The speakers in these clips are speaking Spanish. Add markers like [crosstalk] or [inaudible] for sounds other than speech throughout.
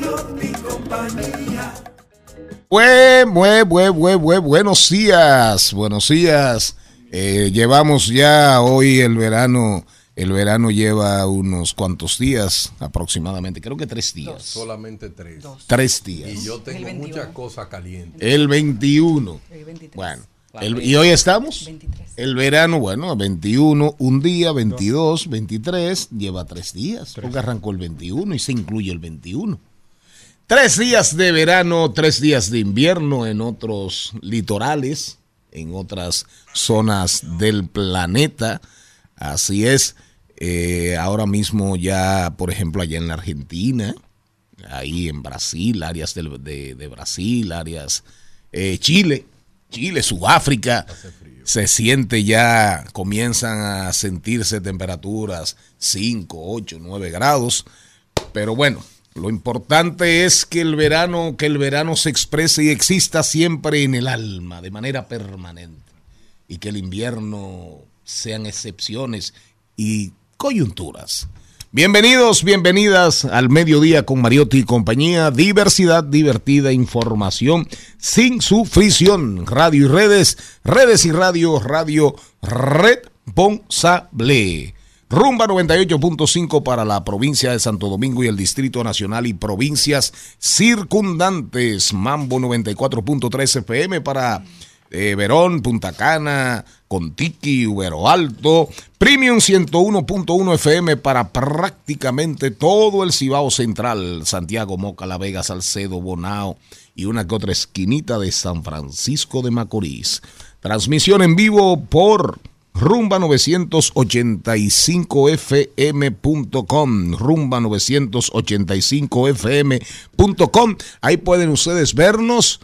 compañía. Buen, buen, buen, buen, buen, buenos días, buenos días. Eh, llevamos ya hoy el verano, el verano lleva unos cuantos días aproximadamente, creo que tres días. Solamente tres. Tres días. Y yo tengo muchas cosas calientes. El 21. Bueno, el- ¿y hoy estamos? El verano, bueno, 21, un día, 22, 23, lleva tres días, porque arrancó el 21 y se incluye el 21. Tres días de verano, tres días de invierno en otros litorales, en otras zonas del planeta. Así es. Eh, ahora mismo ya, por ejemplo, allá en la Argentina, ahí en Brasil, áreas del- de, de Brasil, áreas eh, Chile, Chile, Sudáfrica, se siente ya, comienzan a sentirse temperaturas 5, 8, 9 grados. Pero bueno, lo importante es que el verano, que el verano se exprese y exista siempre en el alma, de manera permanente. Y que el invierno sean excepciones y coyunturas. Bienvenidos, bienvenidas al mediodía con Mariotti y compañía. Diversidad, divertida información sin sufrición. Radio y redes, redes y radio, radio responsable. Rumba 98.5 para la provincia de Santo Domingo y el Distrito Nacional y provincias circundantes. Mambo 94.3 FM para eh, Verón, Punta Cana, Contiqui, Ubero Alto. Premium 101.1 FM para prácticamente todo el Cibao Central. Santiago, Moca, La Vega, Salcedo, Bonao y una que otra esquinita de San Francisco de Macorís. Transmisión en vivo por Rumba 985fm.com, rumba 985fm.com. Ahí pueden ustedes vernos,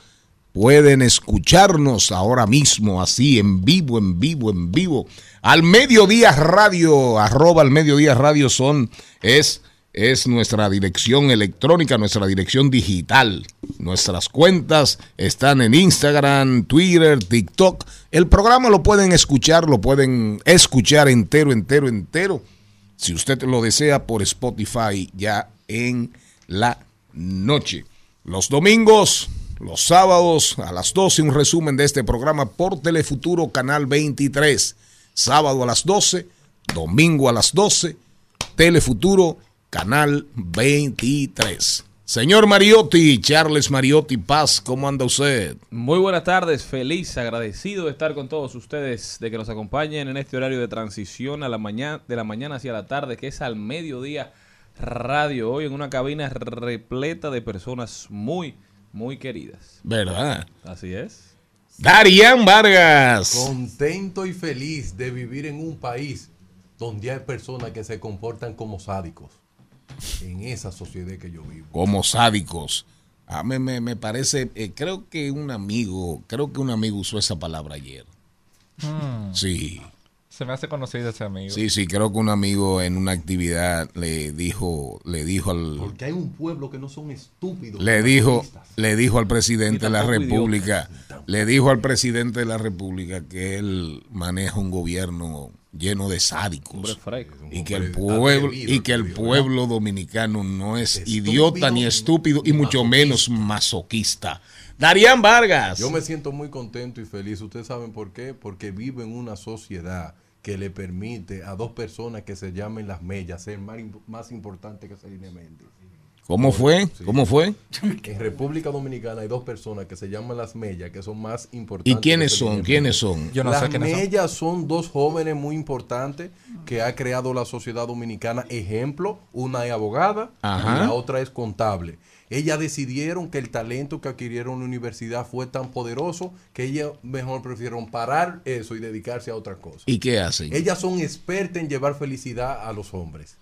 pueden escucharnos ahora mismo, así en vivo, en vivo, en vivo. Al mediodía radio, arroba al mediodía radio son, es, es nuestra dirección electrónica, nuestra dirección digital. Nuestras cuentas están en Instagram, Twitter, TikTok. El programa lo pueden escuchar, lo pueden escuchar entero, entero, entero. Si usted lo desea por Spotify ya en la noche. Los domingos, los sábados a las 12 un resumen de este programa por Telefuturo Canal 23. Sábado a las 12, domingo a las 12, Telefuturo Canal 23. Señor Mariotti, Charles Mariotti Paz, ¿cómo anda usted? Muy buenas tardes, feliz, agradecido de estar con todos ustedes, de que nos acompañen en este horario de transición a la mañana, de la mañana hacia la tarde, que es al mediodía radio, hoy en una cabina repleta de personas muy, muy queridas. ¿Verdad? Así es. Darían Vargas. Contento y feliz de vivir en un país donde hay personas que se comportan como sádicos. En esa sociedad que yo vivo. como sádicos. A mí me, me parece, eh, creo que un amigo, creo que un amigo usó esa palabra ayer. Sí, Se me hace conocido ese amigo. sí, sí, creo que un amigo en una actividad le dijo, le dijo al, Porque hay un pueblo que no son estúpidos. le dijo, le dijo al presidente de la República, le dijo al presidente de la República que él maneja un gobierno lleno de sádicos. Y que el pueblo y que el pueblo dominicano no es Estúpido idiota ni estúpido y mucho masoquista. menos masoquista. Darían Vargas. Yo me siento muy contento y feliz. Ustedes saben por qué. Porque vivo en una sociedad que le permite a dos personas que se llamen las mellas ser más, imp- más importantes que Celine Méndez. ¿Cómo fue? ¿Cómo fue? En República Dominicana hay dos personas que se llaman las mellas que son más importantes. ¿Y quiénes son? ¿Quiénes son? Yo no las sé quiénes son. mellas son dos jóvenes muy importantes que ha creado la sociedad dominicana. Ejemplo, una es abogada Ajá. y la otra es contable. Ellas decidieron que el talento que adquirieron en la universidad fue tan poderoso que ellas mejor prefirieron parar eso y dedicarse a otra cosa. ¿Y qué hacen? Ellas son expertas en llevar felicidad a los hombres.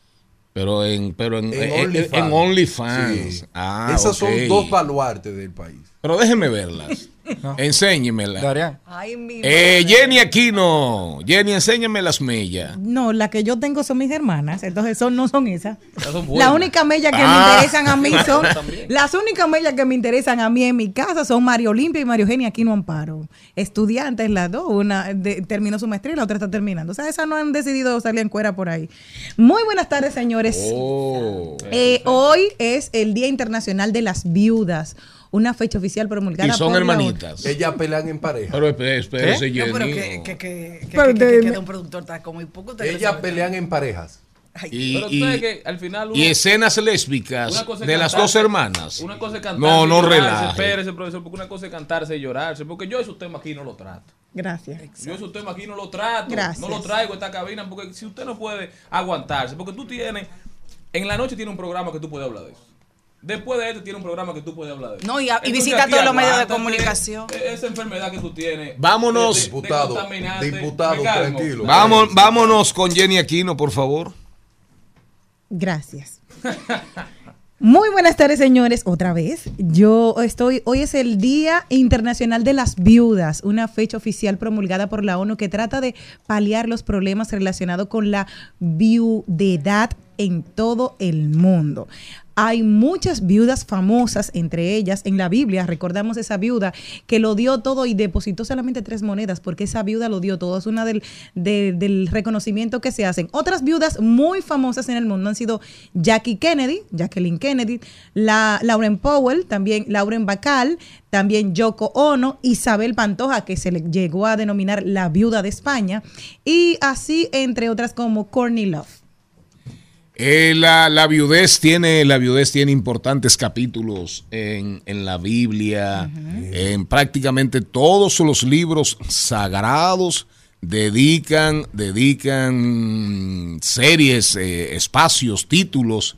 Pero en, pero en, En en- OnlyFans. en OnlyFans. Sí. Ah, Esas son dos baluartes del país. Pero déjeme verlas. [laughs] Enséñemelas. Darían. Ay, mi Eh. Jenny Aquino. Jenny, enséñame las mellas. No, la que yo tengo son mis hermanas, entonces son, no son esas. Son buenas. La única mella que Ah. me interesan a mí [laughs] son. Las únicas mellas que me interesan a mí en mi casa son Mario Olimpia y Mario Eugenia Aquino Amparo. Estudiantes, las dos. Una de- terminó su maestría y la otra está terminando. O sea, esas no han decidido salir en cuera por ahí. Muy buenas tardes, señores. Oh. Eh, hoy es el Día Internacional de las Viudas, una fecha oficial promulgada Y son por la ONU. hermanitas. Ellas pelean en pareja. Pero espé- espérese, No, pero Jenny. que, que, que, que, Pero que- que- de- que queda un productor está como muy poco. Ellas pelean en parejas. Ay, Y, Pero y- tú sabes que al final uno- y escenas lésbicas de las dos hermanas. Una cosa es cantarse No, y no relaje. Espérese, profesor, porque una cosa es cantarse y llorarse. Porque yo esos temas aquí no los trato. Gracias. Yo esos temas aquí no los trato. Gracias. No los traigo a esta cabina. Porque si usted no puede aguantarse, porque tú tienes. En la noche tiene un programa que tú puedes hablar de eso. Después de este tiene un programa que tú puedes hablar de. No, y a- y Entonces, visita todos los medios de comunicación. eh, Esa enfermedad que tú tienes. Vámonos. Diputado, diputado, tranquilo. Vamos, vámonos con Jenny Aquino, por favor. Gracias. Muy buenas tardes, señores. Otra vez, yo estoy. Hoy es el Día Internacional de las Viudas, una fecha oficial promulgada por la ONU que trata de paliar los problemas relacionados con la viudedad en todo el mundo. Hay muchas viudas famosas, entre ellas en la Biblia. Recordamos esa viuda que lo dio todo y depositó solamente tres monedas, porque esa viuda lo dio todo. Es una del, de- del reconocimiento que se hacen. Otras viudas muy famosas en el mundo han sido Jackie Kennedy, Jacqueline Kennedy, la, Lauren Powell, también Lauren Bacall, también Yoko Ono, Isabel Pantoja, que se le llegó a denominar la viuda de España, y así entre otras como Courtney Love. Eh, la, la viudez tiene, la viudez tiene importantes capítulos en, en la Biblia, en prácticamente todos los libros sagrados dedican, dedican series, eh, espacios, títulos,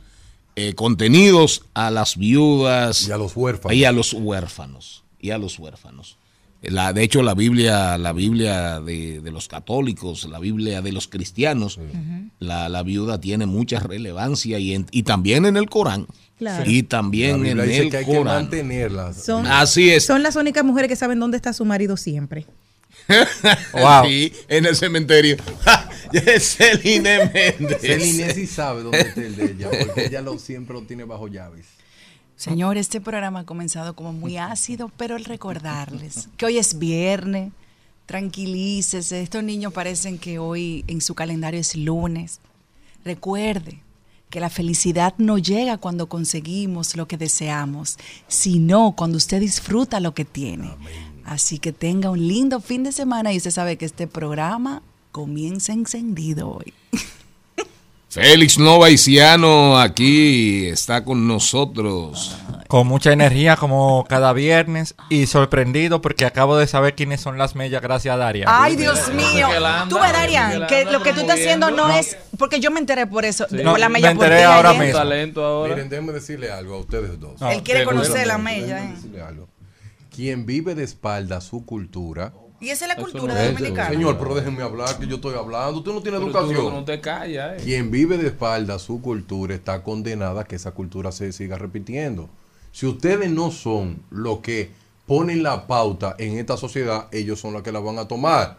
eh, contenidos a las viudas Y a los huérfanos. y a los huérfanos y a los huérfanos. La, de hecho, la Biblia, la Biblia de, de los católicos, la Biblia de los cristianos, la, la viuda tiene mucha relevancia y, en- y también en el Corán. Claro. Y La también en el que hay que Corán. mantenerlas. Son, Así es. son las únicas mujeres que saben dónde está su marido siempre. [laughs] Wow. Sí, en el cementerio. [laughs] Celine [laughs] Méndez. Celine sí sabe dónde está el de ella, porque ella lo, siempre lo tiene bajo llaves. Señor, este programa ha comenzado como muy ácido, pero el recordarles que hoy es viernes, tranquilícese, estos niños parecen que hoy en su calendario es lunes. Recuerde que la felicidad no llega cuando conseguimos lo que deseamos, sino cuando usted disfruta lo que tiene. Así que tenga un lindo fin de semana y usted sabe que este programa comienza encendido hoy. [laughs] Félix Novaiciano aquí está con nosotros. Con mucha energía como cada viernes y sorprendido porque acabo de saber quiénes son las mellas gracias a Daria. Ay, Dios mío. Tú ves, él que lo que tú estás haciendo no es. Porque yo me enteré por eso. Sí. por No, la me mella por enteré ti ahora mismo. talento ahora. Miren, déjenme decirle algo a ustedes dos. No, Él quiere conocer la mella. ¿eh? Quien vive de espalda su cultura. Y esa es la Eso cultura no de es, dominicana. Señor, pero déjenme hablar, que yo estoy hablando. Usted no tiene Pero tú educación. no te callas, eh. Quien vive de espalda a su cultura está condenada a que esa cultura se siga repitiendo. Si ustedes no son los que ponen la pauta en esta sociedad, ellos son los que la van a tomar.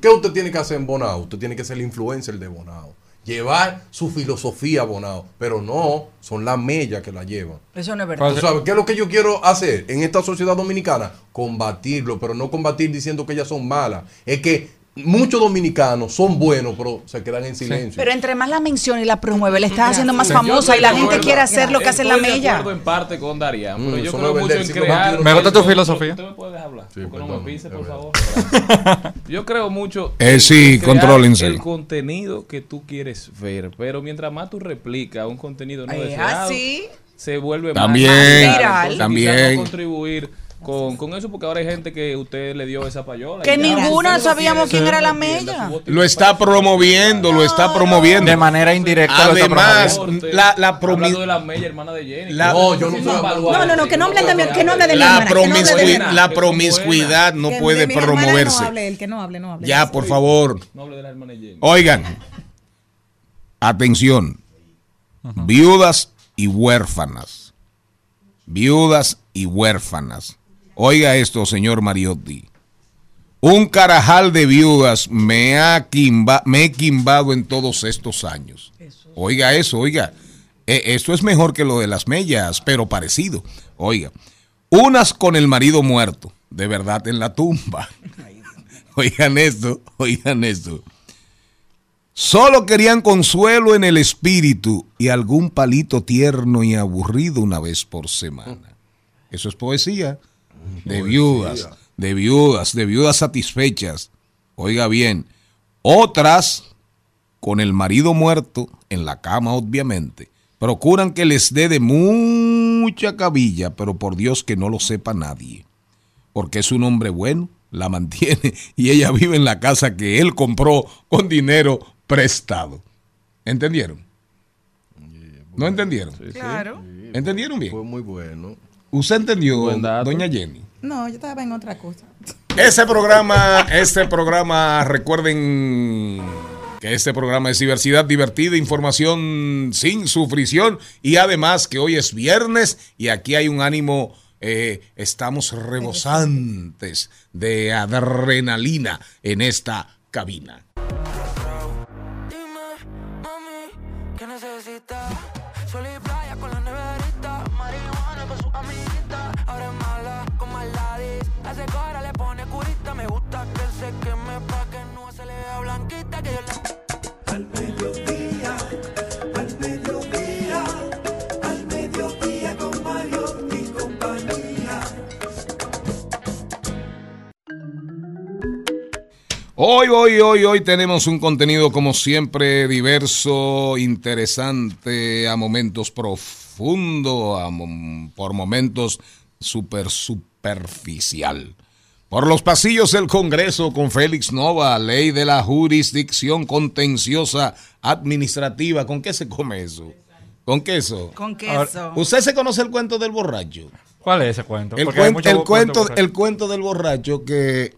¿Qué usted tiene que hacer en Bonao? Usted tiene que ser el influencer de Bonao. Llevar su filosofía a Bonao. Pero no, son las mellas que la llevan. Eso no es verdad. Pues- ¿Tú sabes qué es lo que yo quiero hacer en esta sociedad dominicana? Combatirlo, pero no combatir diciendo que ellas son malas. Es que muchos dominicanos son buenos, pero se quedan en silencio. Pero entre más la menciona y la promueve, le estás haciendo más famosa y la gente quiere hacer lo que hace la mella. en parte con Daria, Mm, pero yo creo mucho vender en crear. Me gusta tu filosofía. Usted me puede hablar. Sí, porque no perdón, me pise, es por verdad. favor. [laughs] Yo creo mucho. Eh, sí, en crear contrólense. El contenido que tú quieres ver, pero mientras más tú replicas un contenido no Es deseado, así. se vuelve También, más viral. también. contribuir con, con eso, porque ahora hay gente que usted le dio esa payola. Que ninguna sabíamos quién era la mella. Lo está promoviendo, lo está promoviendo. De manera indirecta lo está Además, la, la promi- Hablando de la mella, hermana de Jenny. La- No, yo no No, no, no, que no hablen de mi- que no hable de la, que no hable de promiscui- hermana. la promiscuidad no puede promoverse. No hable él, que no hable, no hable. Ya, por favor. No hable de la hermana de Jenny. Oigan, atención, viudas y huérfanas, viudas y huérfanas. Oiga esto, señor Mariotti. Un carajal de viudas me, ha quimba- me he quimbado en todos estos años. Oiga eso, oiga. Eh, esto es mejor que lo de las mellas, pero parecido. Oiga, unas con el marido muerto, de verdad en la tumba. [laughs] Oigan esto, oigan esto. Solo querían consuelo en el espíritu y algún palito tierno y aburrido una vez por semana. Eso es poesía. De viudas, de viudas, de viudas satisfechas. Oiga bien, otras con el marido muerto en la cama, obviamente, procuran que les dé de mucha cabilla, pero por Dios que no lo sepa nadie. Porque es un hombre bueno, la mantiene [laughs] y ella vive en la casa que él compró con dinero prestado. ¿Entendieron? ¿No entendieron? Claro. ¿Entendieron bien? Fue muy bueno. ¿Usted entendió, doña Jenny? No, yo estaba en otra cosa. Este programa, este programa, recuerden que este programa es diversidad divertida, información sin sufrición y además que hoy es viernes y aquí hay un ánimo, eh, estamos rebosantes de adrenalina en esta cabina. Dime, mami, ¿qué necesitas? Hoy, hoy, hoy, hoy tenemos un contenido como siempre diverso, interesante, a momentos profundo, a mom- por momentos super superficial. Por los pasillos del Congreso con Félix Nova, ley de la jurisdicción contenciosa administrativa. ¿Con qué se come eso? ¿Con queso? Con queso. ¿Usted se conoce el cuento del borracho? ¿Cuál es ese cuento? El, Porque hay cuen- muchos el cuento, el cuento del borracho que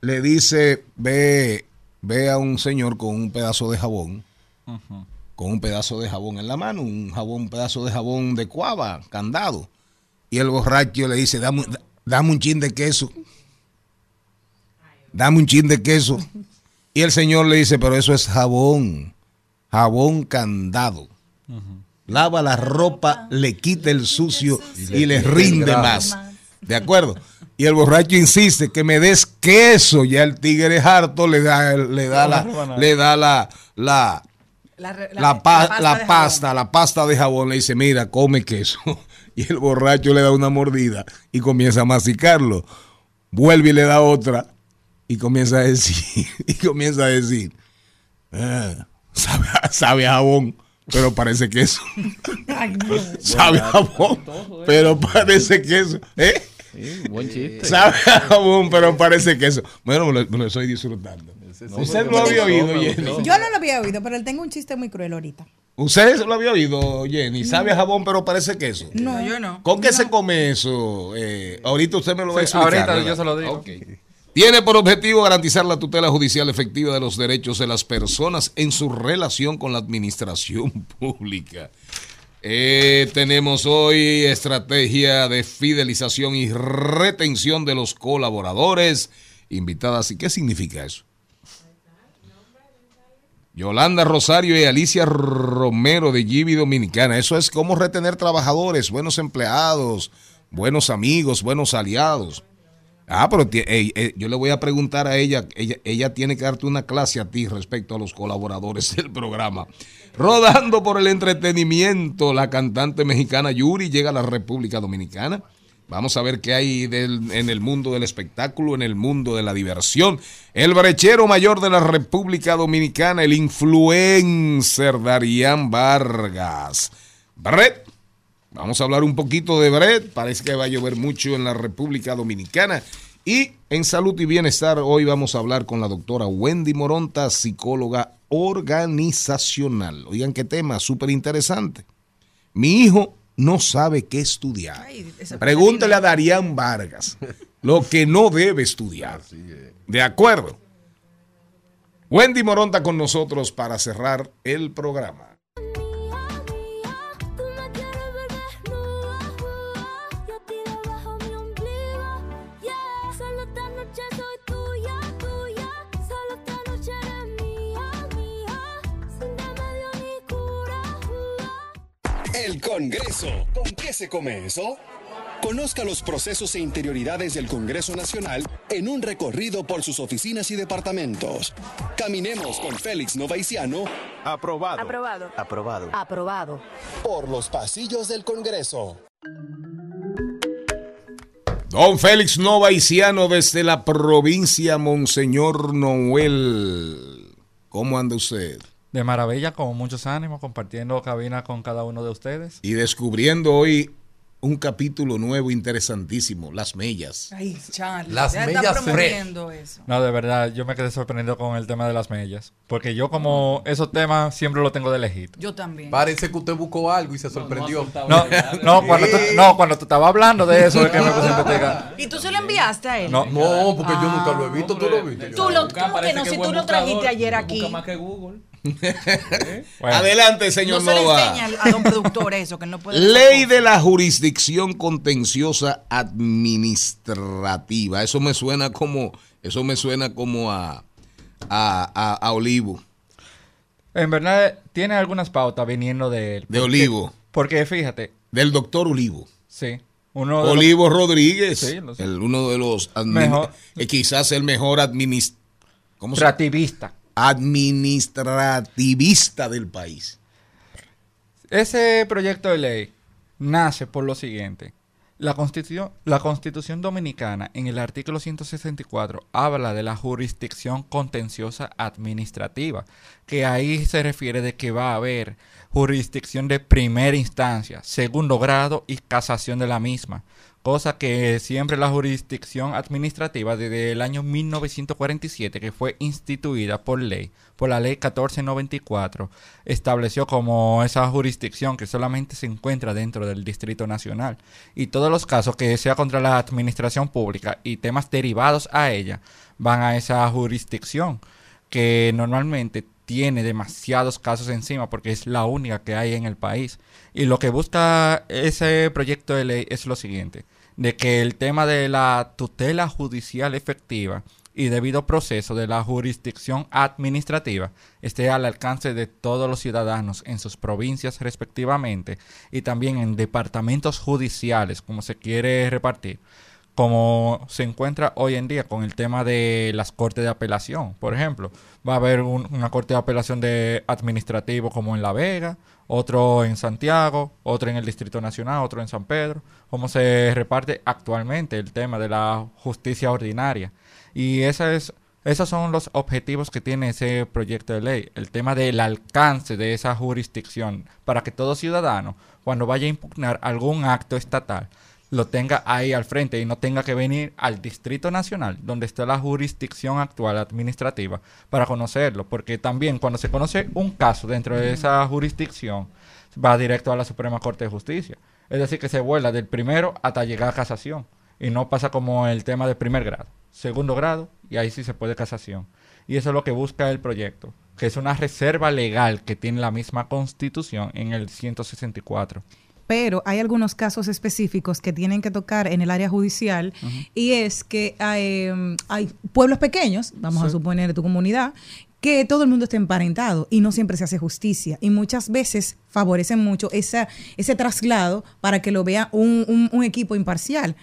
le dice, ve, ve a un señor con un pedazo de jabón, con un pedazo de jabón en la mano, un jabón, un pedazo de jabón de cuava, candado. Y el borracho le dice, dame, da- dame un chin de queso. Dame un chin de queso. Y el señor le dice, pero eso es jabón, jabón candado. Lava la ropa, le quita el sucio y le rinde más. ¿De acuerdo? Y el borracho insiste que me des queso. Ya el tigre harto le da, le da la, le da la, la, La, re- la, pa- pasta la de pasta, la pasta de jabón. Le dice, mira, come queso. [laughs] Y el borracho le da una mordida y comienza a masticarlo. Vuelve y le da otra y comienza a decir, [laughs] y comienza a decir, "Ah, sabe, sabe a jabón, pero parece queso. [laughs] sabe a jabón, pero parece queso. ¿Eh? Sí, buen chiste. Sabe a jabón, pero parece queso. Bueno, me lo, me lo estoy disfrutando. ¿Usted lo había oído, Jenny? Yo no lo había oído, pero él tengo un chiste muy cruel ahorita. ¿Usted lo había oído, Jenny? Sabe a jabón, pero parece queso. No, yo no. ¿Con qué se come eso? Eh, ahorita usted me lo va a explicar. ahorita ¿verdad? yo se lo digo. Tiene por objetivo garantizar la tutela judicial efectiva de los derechos de las personas en su relación con la administración [laughs] pública. Eh, tenemos hoy estrategia de fidelización y retención de los colaboradores invitadas. ¿Y qué significa eso? Yolanda Rosario y Alicia Romero de Gibi Dominicana. Eso es cómo retener trabajadores, buenos empleados, buenos amigos, buenos aliados. Ah, pero yo le voy a preguntar a ella, ella, ella tiene que darte una clase a ti respecto a los colaboradores [laughs] del programa. Rodando por el entretenimiento, la cantante mexicana Yuri llega a la República Dominicana. Vamos a ver qué hay en el mundo del espectáculo, en el mundo de la diversión. El brechero mayor de la República Dominicana, el influencer Darían Vargas. Brett, Vamos a hablar un poquito de Brett. Parece que va a llover mucho en la República Dominicana. Y en salud y bienestar, hoy vamos a hablar con la doctora Wendy Moronta, psicóloga organizacional. Oigan qué tema, súper interesante. Mi hijo no sabe qué estudiar. Ay, Pregúntale a Darían Vargas lo que no debe estudiar. De acuerdo. Wendy Moronta con nosotros para cerrar el programa. El Congreso. ¿Con qué se come eso? Conozca los procesos e interioridades del Congreso Nacional en un recorrido por sus oficinas y departamentos. Caminemos con Félix Novaiciano. Aprobado. Aprobado. Aprobado. Aprobado. Por los pasillos del Congreso. Don Félix Novaiciano desde la provincia Monseñor Noel. ¿Cómo anda usted? De maravilla, con muchos ánimos, compartiendo cabina con cada uno de ustedes. Y descubriendo hoy un capítulo nuevo interesantísimo, Las Mellas. Ay, Charlie. Las ya mellas está promoviendo eso. No, de verdad, yo me quedé sorprendido con el tema de las mellas. Porque yo como esos temas siempre los tengo de lejito. Yo también. Parece que usted buscó algo y se sorprendió. No, no, cuando tú, no, cuando tú estabas hablando de eso es que me puse a investigar. ¿Y tú se lo enviaste a él? No, No, porque yo nunca lo he visto, tú lo viste. Tú lo, ¿Cómo que no? Si tú lo trajiste ayer aquí. más que Google. [laughs] Adelante, señor No se le Nova. enseña al- a don productor eso, que no puede. Ley de la jurisdicción contenciosa administrativa. Eso me suena como, eso me suena como a, a, a- a Olivo. En verdad, tiene algunas pautas viniendo de él. De Porque- Olivo. Porque fíjate, Del doctor Olivo. sí. Uno de los- Olivo Rodríguez, Sí, lo sé. el, uno de los Mejor. eh, quizás el mejor administ- ¿cómo se- Administrativista. Administrativista del país. Ese proyecto de ley nace por lo siguiente. La constitución, la constitución dominicana en el artículo 164 habla de la jurisdicción contenciosa administrativa, que ahí se refiere de que va a haber jurisdicción de primera instancia, segundo grado y casación de la misma, cosa que siempre la jurisdicción administrativa desde el año 1947, que fue instituida por ley, por la ley 1494, estableció como esa jurisdicción que solamente se encuentra dentro del Distrito Nacional. Y todos los casos que sea contra la administración pública y temas derivados a ella van a esa jurisdicción, que normalmente tiene demasiados casos encima porque es la única que hay en el país. Y lo que busca ese proyecto de ley es lo siguiente, de que el tema de la tutela judicial efectiva y debido proceso de la jurisdicción administrativa esté al alcance de todos los ciudadanos en sus provincias respectivamente y también en departamentos judiciales como se quiere repartir como se encuentra hoy en día con el tema de las cortes de apelación. Por ejemplo, va a haber un- una corte de apelación de administrativo como en La Vega, otro en Santiago, otro en el Distrito Nacional, otro en San Pedro, como se reparte actualmente el tema de la justicia ordinaria. Y esos son los objetivos que tiene ese proyecto de ley, el tema del alcance de esa jurisdicción, para que todo ciudadano, cuando vaya a impugnar algún acto estatal, lo tenga ahí al frente y no tenga que venir al Distrito Nacional, donde está la jurisdicción actual administrativa, para conocerlo, porque también cuando se conoce un caso dentro de esa jurisdicción, va directo a la Suprema Corte de Justicia. Es decir, que se vuela del primero hasta llegar a casación. Y no pasa como el tema de primer grado, segundo grado, y ahí sí se puede casación. Y eso es lo que busca el proyecto, que es una reserva legal que tiene la misma constitución en el 164. Pero hay algunos casos específicos que tienen que tocar en el área judicial y es que hay, em, hay pueblos pequeños, vamos a suponer tu comunidad, que todo el mundo está emparentado y no siempre se hace justicia y muchas veces favorecen mucho esa, ese traslado para que lo vea un, un- un equipo imparcial.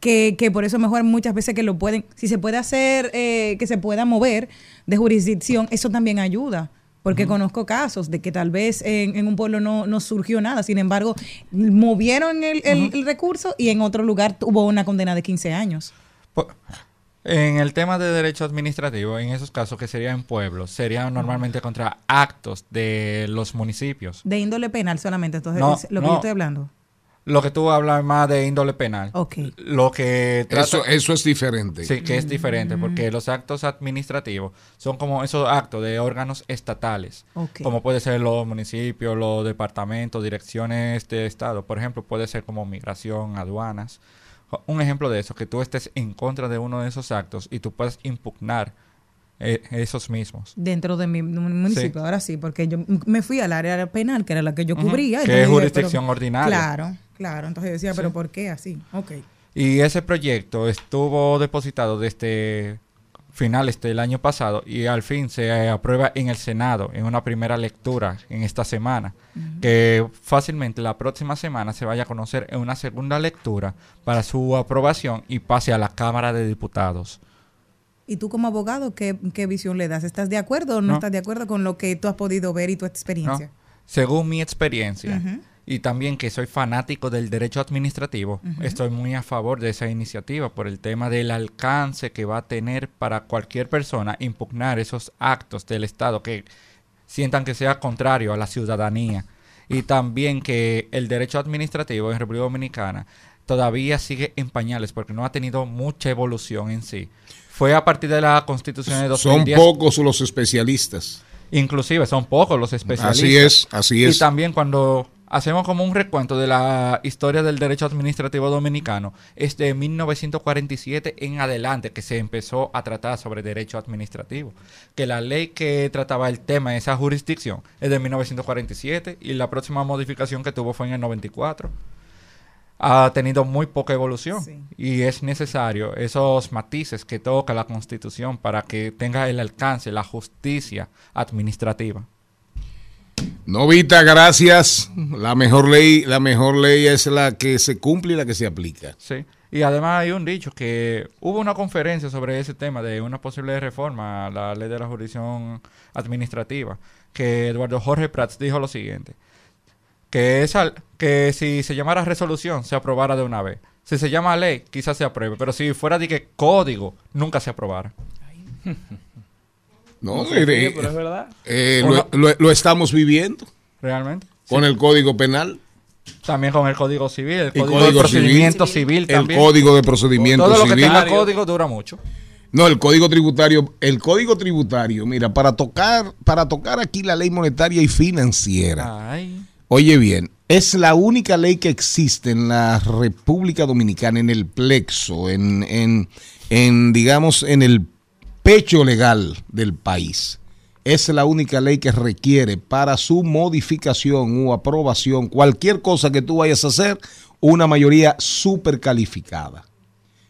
que, que por eso mejor muchas veces que lo pueden, si se puede hacer, eh, que se pueda mover de jurisdicción, eso también ayuda. Porque conozco casos de que tal vez en, en un pueblo no, no surgió nada, sin embargo, movieron el, el- el recurso y en otro lugar hubo una condena de 15 años. Po- En el tema de derecho administrativo, en esos casos que serían en pueblos, serían normalmente contra actos de los municipios. De índole penal solamente, entonces No, es lo que yo estoy hablando. Lo que tú hablas más de índole penal. Ok. Lo que trata- Eso, eso es diferente. Sí, que es diferente, Mm. porque los actos administrativos son como esos actos de órganos estatales, como puede ser los municipios, los departamentos, direcciones de Estado. Por ejemplo, puede ser como migración, aduanas. Un ejemplo de eso, que tú estés en contra de uno de esos actos y tú puedas impugnar eh, esos mismos. Dentro de mi, municipio, ahora sí, porque yo me fui al área penal, que era la que yo cubría. que es jurisdicción pero- ordinaria. Claro, claro. Entonces yo decía, pero ¿por qué así? Ok. Y ese proyecto estuvo depositado desde finales del año pasado y al fin se aprueba en el Senado en una primera lectura en esta semana. Que fácilmente la próxima semana se vaya a conocer en una segunda lectura para su aprobación y pase a la Cámara de Diputados. ¿Y tú como abogado qué, qué visión le das? ¿Estás de acuerdo o no, No. estás de acuerdo con lo que tú has podido ver y tu ¿no? experiencia? Según mi experiencia y también que soy fanático del derecho administrativo, estoy muy a favor de esa iniciativa por el tema del alcance que va a tener para cualquier persona impugnar esos actos del Estado que sientan que sea contrario a la ciudadanía. Y también que el derecho administrativo en República Dominicana todavía sigue en pañales porque no ha tenido mucha evolución en sí. Fue a partir de la Constitución de Son 2010. pocos los especialistas. Inclusive son pocos los especialistas. Así es, así es. Y también cuando hacemos como un recuento de la historia del derecho administrativo dominicano, es de 1947 en adelante que se empezó a tratar sobre derecho administrativo. Que la ley que trataba el tema de esa jurisdicción es de 1947 y la próxima modificación que tuvo fue en el 94 ha tenido muy poca evolución y es necesario esos matices que toca la Constitución para que tenga el alcance la justicia administrativa. Novita, gracias. La mejor ley, la mejor ley es la que se cumple y la que se aplica. Sí. Y además hay un dicho que hubo una conferencia sobre ese tema de una posible reforma a la ley de la jurisdicción administrativa, que Eduardo Jorge Prats dijo lo siguiente, que esa, que si se llamara resolución se aprobara de una vez. Si se llama ley, quizás se apruebe, pero si fuera de que código, nunca se aprobara. [laughs] No, No pero es verdad. eh, Uno- lo, lo- lo estamos viviendo Realmente. con el Código Penal. También con el Código Civil, el El Código, Código de Procedimiento Civil. Civil, El también. Código de Procedimiento Todo lo que Civil. tenga código dura mucho. No, el código tributario, el código tributario, mira, para tocar, para tocar aquí la ley monetaria y financiera. Ay. Oye bien, es la única ley que existe en la República Dominicana, en el plexo, en, en, en, digamos, en el pecho legal del país. Es la única ley que requiere para su modificación o aprobación, cualquier cosa que tú vayas a hacer, una mayoría súper calificada.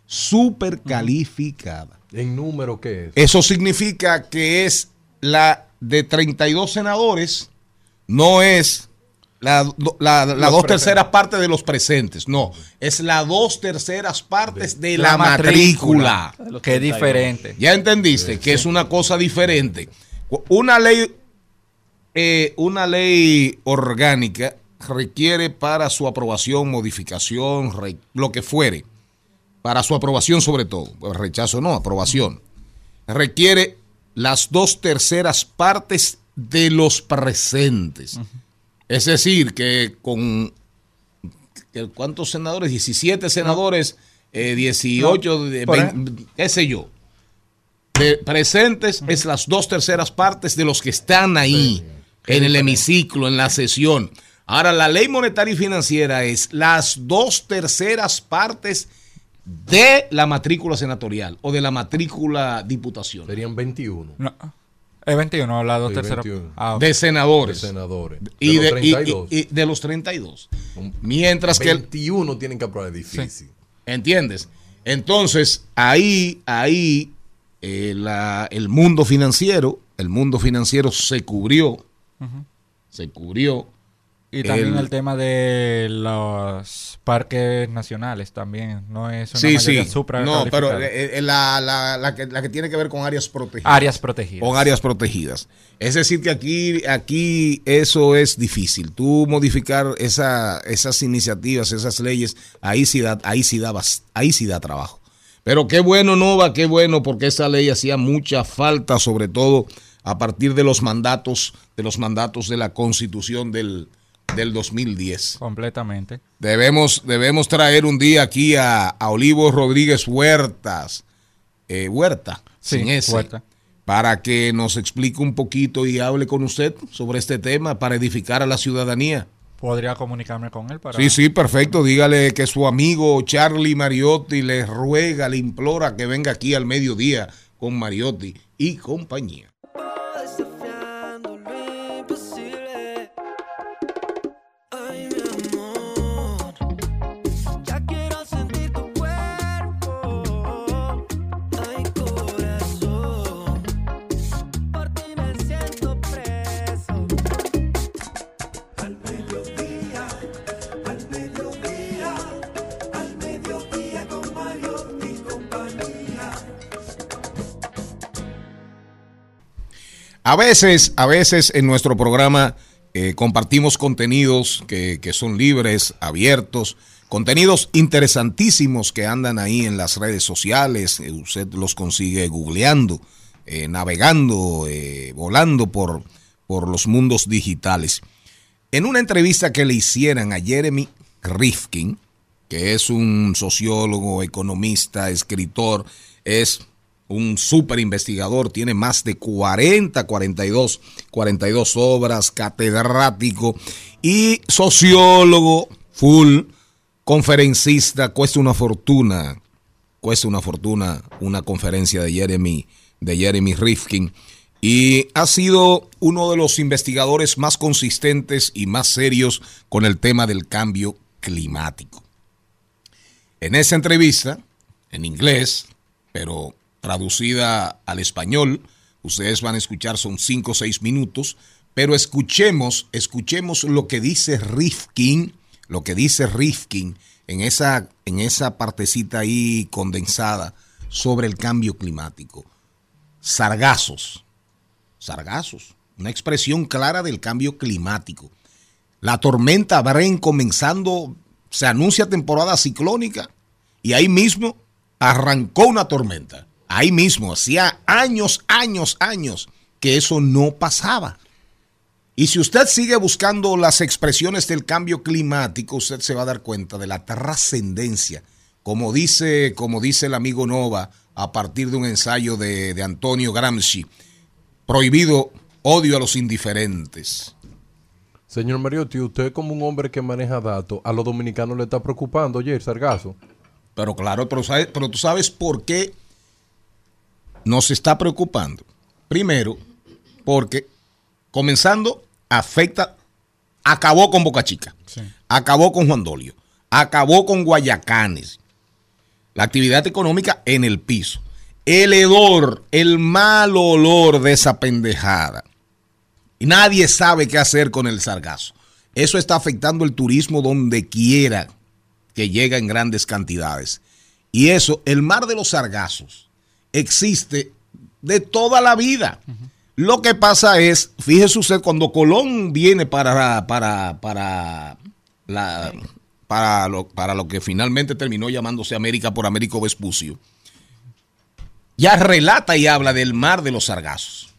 Súper calificada. ¿En número qué es? Eso significa que es la de 32 senadores, no es la, la- dos presentes. terceras partes de los presentes, no, es la dos terceras partes de, La la, matrícula. matrícula, que es diferente. Ya entendiste que es una cosa diferente. Una ley, eh, una ley orgánica requiere para su aprobación, modificación, re- lo que fuere, para su aprobación sobre todo, rechazo no, aprobación, requiere las dos terceras partes de los presentes. Es decir, que con que ¿cuántos senadores? 17 senadores, eh, 18, No, de por 20, qué sé yo. De presentes es las dos terceras partes de los que están ahí, en el hemiciclo, en la sesión. Ahora, la ley monetaria y financiera es las dos terceras partes de la matrícula senatorial o de la matrícula diputación. Serían 21. No, es 21, la dos Sí, terceras. 21. Ah, ok. de senadores. De senadores. Y de de, los y- 32. y- y de los 32. Mientras que el, 21 tienen que aprobar, es difícil. ¿Entiendes? Entonces, ahí, ahí, eh, la- el mundo financiero, el mundo financiero se cubrió, Ujú. se cubrió Y también El- el, tema de los parques nacionales también, no es una Sí, sí. supra No, pero eh, eh, la, la- la que, la que tiene que ver con áreas protegidas. Áreas protegidas. Con áreas protegidas. Es decir, que aquí, aquí eso es difícil. Tú modificar esa, esas iniciativas, esas leyes, ahí sí da, ahí sí da, ahí sí da trabajo. Pero qué bueno, Nova, qué bueno, porque esa ley hacía mucha falta, sobre todo a partir de los mandatos, de los mandatos de la Constitución del, del 2010. Completamente. Debemos, debemos traer un día aquí a, a Olivo Rodríguez Huertas, eh, Huerta, Sí, sin ese, Huerta. para que nos explique un poquito y hable con usted sobre este tema para edificar a la ciudadanía. Podría comunicarme con él para... Sí, sí, perfecto. Dígale que su amigo Charlie Mariotti le ruega, le implora que venga aquí al mediodía con Mariotti y compañía. A veces, a veces en nuestro programa eh, compartimos contenidos que, son libres, abiertos, contenidos interesantísimos que andan ahí en las redes sociales. eh, usted los consigue googleando, eh, navegando, volando por, por los mundos digitales. En una entrevista que le hicieran a Jeremy Rifkin, que es un sociólogo, economista, escritor, es un súper investigador, tiene más de 40, 42, 42 obras, catedrático y sociólogo, full, conferencista, cuesta una fortuna, cuesta una fortuna una conferencia de Jeremy, de Jeremy Rifkin y ha sido uno de los investigadores más consistentes y más serios con el tema del cambio climático. En esa entrevista, en inglés, pero traducida al español, ustedes van a escuchar, son 5 o 6 minutos, pero escuchemos, escuchemos lo que dice Rifkin, lo que dice Rifkin en esa, en esa partecita ahí condensada sobre el cambio climático. Sargazos, sargazos, una expresión clara del cambio climático. La tormenta Bren comenzando, se anuncia temporada ciclónica y ahí mismo arrancó una tormenta. Ahí mismo, hacía años, años, años que eso no pasaba. Y si usted sigue buscando las expresiones del cambio climático, usted se va a dar cuenta de la trascendencia, como dice, como dice el amigo Nova, a partir de un ensayo de, de Antonio Gramsci, prohibido odio a los indiferentes. Señor Mariotti, usted como un hombre que maneja datos, a los dominicanos le está preocupando, oye, el sargazo. Pero claro, pero, tú sabes por qué nos está preocupando. Primero, porque comenzando afecta, acabó con Boca Chica, acabó con Juan Dolio, acabó con Guayacanes, la actividad económica en el piso. El hedor, el mal olor de esa pendejada. Y nadie sabe qué hacer con el sargazo. Eso está afectando el turismo donde quiera que llega en grandes cantidades. Y eso, el mar de los sargazos, existe de toda la vida. Lo que pasa es, fíjese usted, cuando Colón viene para, para, para, la, para, lo, para lo que finalmente terminó llamándose América por Américo Vespucio, ya relata y habla del mar de los sargazos.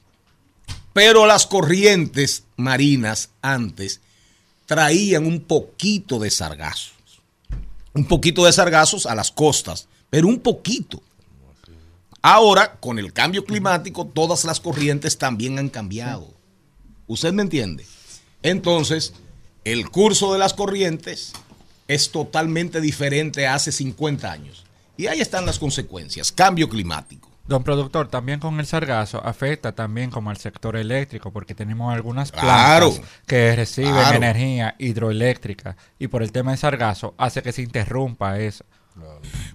Pero las corrientes marinas antes traían un poquito de sargazos. Un poquito de sargazos a las costas, pero un poquito. Ahora, con el cambio climático, todas las corrientes también han cambiado. ¿Usted me entiende? Entonces, el curso de las corrientes es totalmente diferente a hace 50 años. Y ahí están las consecuencias. Cambio climático. Don productor, también con el sargazo afecta también como al sector eléctrico porque tenemos algunas Claro. plantas que reciben Claro. energía hidroeléctrica y por el tema de sargazo hace que se interrumpa eso.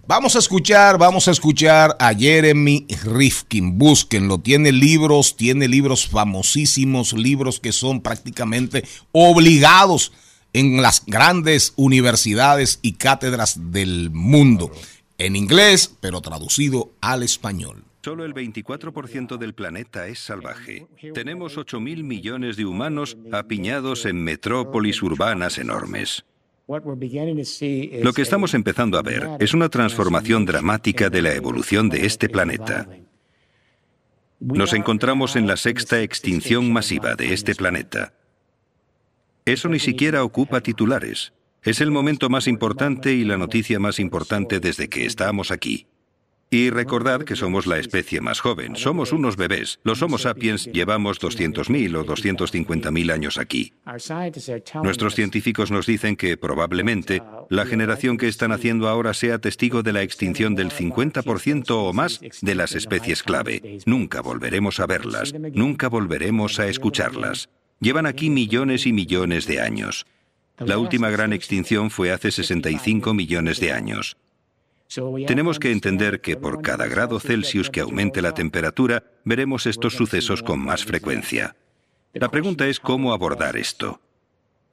Vamos a escuchar, vamos a escuchar a Jeremy Rifkin. Búsquenlo. Tiene libros, tiene libros famosísimos, libros que son prácticamente obligados en las grandes universidades y cátedras del mundo, en inglés, pero traducido al español. Solo el 24% del planeta es salvaje. Tenemos 8.000 millones de humanos apiñados en metrópolis urbanas enormes. Lo que estamos empezando a ver es una transformación dramática de la evolución de este planeta. Nos encontramos en la sexta extinción masiva de este planeta. Eso ni siquiera ocupa titulares. Es el momento más importante y la noticia más importante desde que estamos aquí. Y recordad que somos la especie más joven, somos unos bebés. Los Homo sapiens llevamos 200.000 o 250.000 años aquí. Nuestros científicos nos dicen que probablemente la generación que están haciendo ahora sea testigo de la extinción del 50% o más de las especies clave. Nunca volveremos a verlas, nunca volveremos a escucharlas. Llevan aquí millones y millones de años. La última gran extinción fue hace 65 millones de años. Tenemos que entender que por cada grado Celsius que aumente la temperatura, veremos estos sucesos con más frecuencia. La pregunta es cómo abordar esto.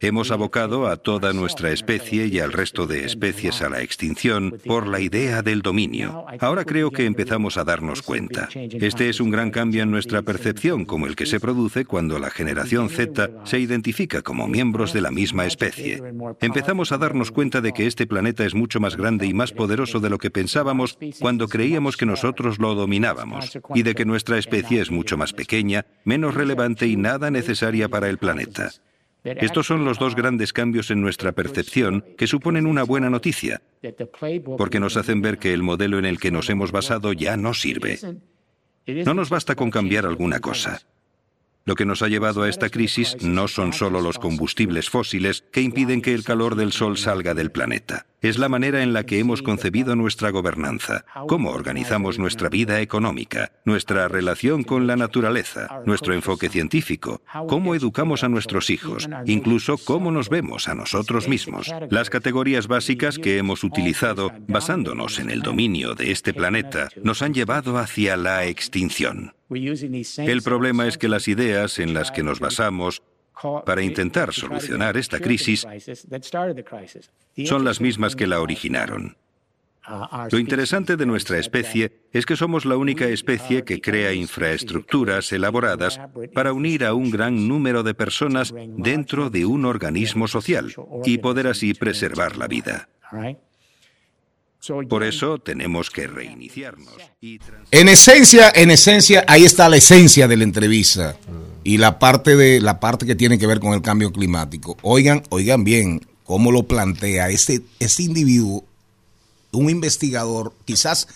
Hemos abocado a toda nuestra especie y al resto de especies a la extinción por la idea del dominio. Ahora creo que empezamos a darnos cuenta. Este es un gran cambio en nuestra percepción, como el que se produce cuando la generación Z se identifica como miembros de la misma especie. Empezamos a darnos cuenta de que este planeta es mucho más grande y más poderoso de lo que pensábamos cuando creíamos que nosotros lo dominábamos, y de que nuestra especie es mucho más pequeña, menos relevante y nada necesaria para el planeta. Estos son los dos grandes cambios en nuestra percepción que suponen una buena noticia, porque nos hacen ver que el modelo en el que nos hemos basado ya no sirve. No nos basta con cambiar alguna cosa. Lo que nos ha llevado a esta crisis no son solo los combustibles fósiles que impiden que el calor del Sol salga del planeta. Es la manera en la que hemos concebido nuestra gobernanza, cómo organizamos nuestra vida económica, nuestra relación con la naturaleza, nuestro enfoque científico, cómo educamos a nuestros hijos, incluso cómo nos vemos a nosotros mismos. Las categorías básicas que hemos utilizado basándonos en el dominio de este planeta nos han llevado hacia la extinción. El problema es que las ideas en las que nos basamos para intentar solucionar esta crisis son las mismas que la originaron. Lo interesante de nuestra especie es que somos la única especie que crea infraestructuras elaboradas para unir a un gran número de personas dentro de un organismo social y poder así preservar la vida. Por eso tenemos que reiniciarnos. En esencia, en esencia, ahí está la esencia de la entrevista y la parte de la parte que tiene que ver con el cambio climático. Oigan, oigan bien cómo lo plantea este, este individuo, un investigador, quizás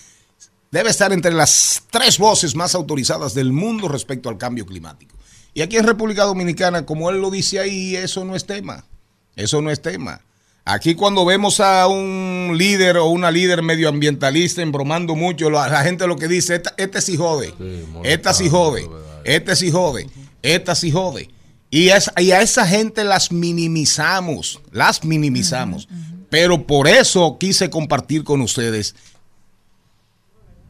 debe estar entre las tres voces más autorizadas del mundo respecto al cambio climático. Y aquí en República Dominicana, como él lo dice ahí, eso no es tema. Eso no es tema. Aquí cuando vemos a un líder o una líder medioambientalista embromando mucho, la, la gente lo que dice, este sí jode, esta sí jode, este sí jode, esta sí jode. Y, es- y a esa gente las minimizamos, las minimizamos. Pero por eso quise compartir con ustedes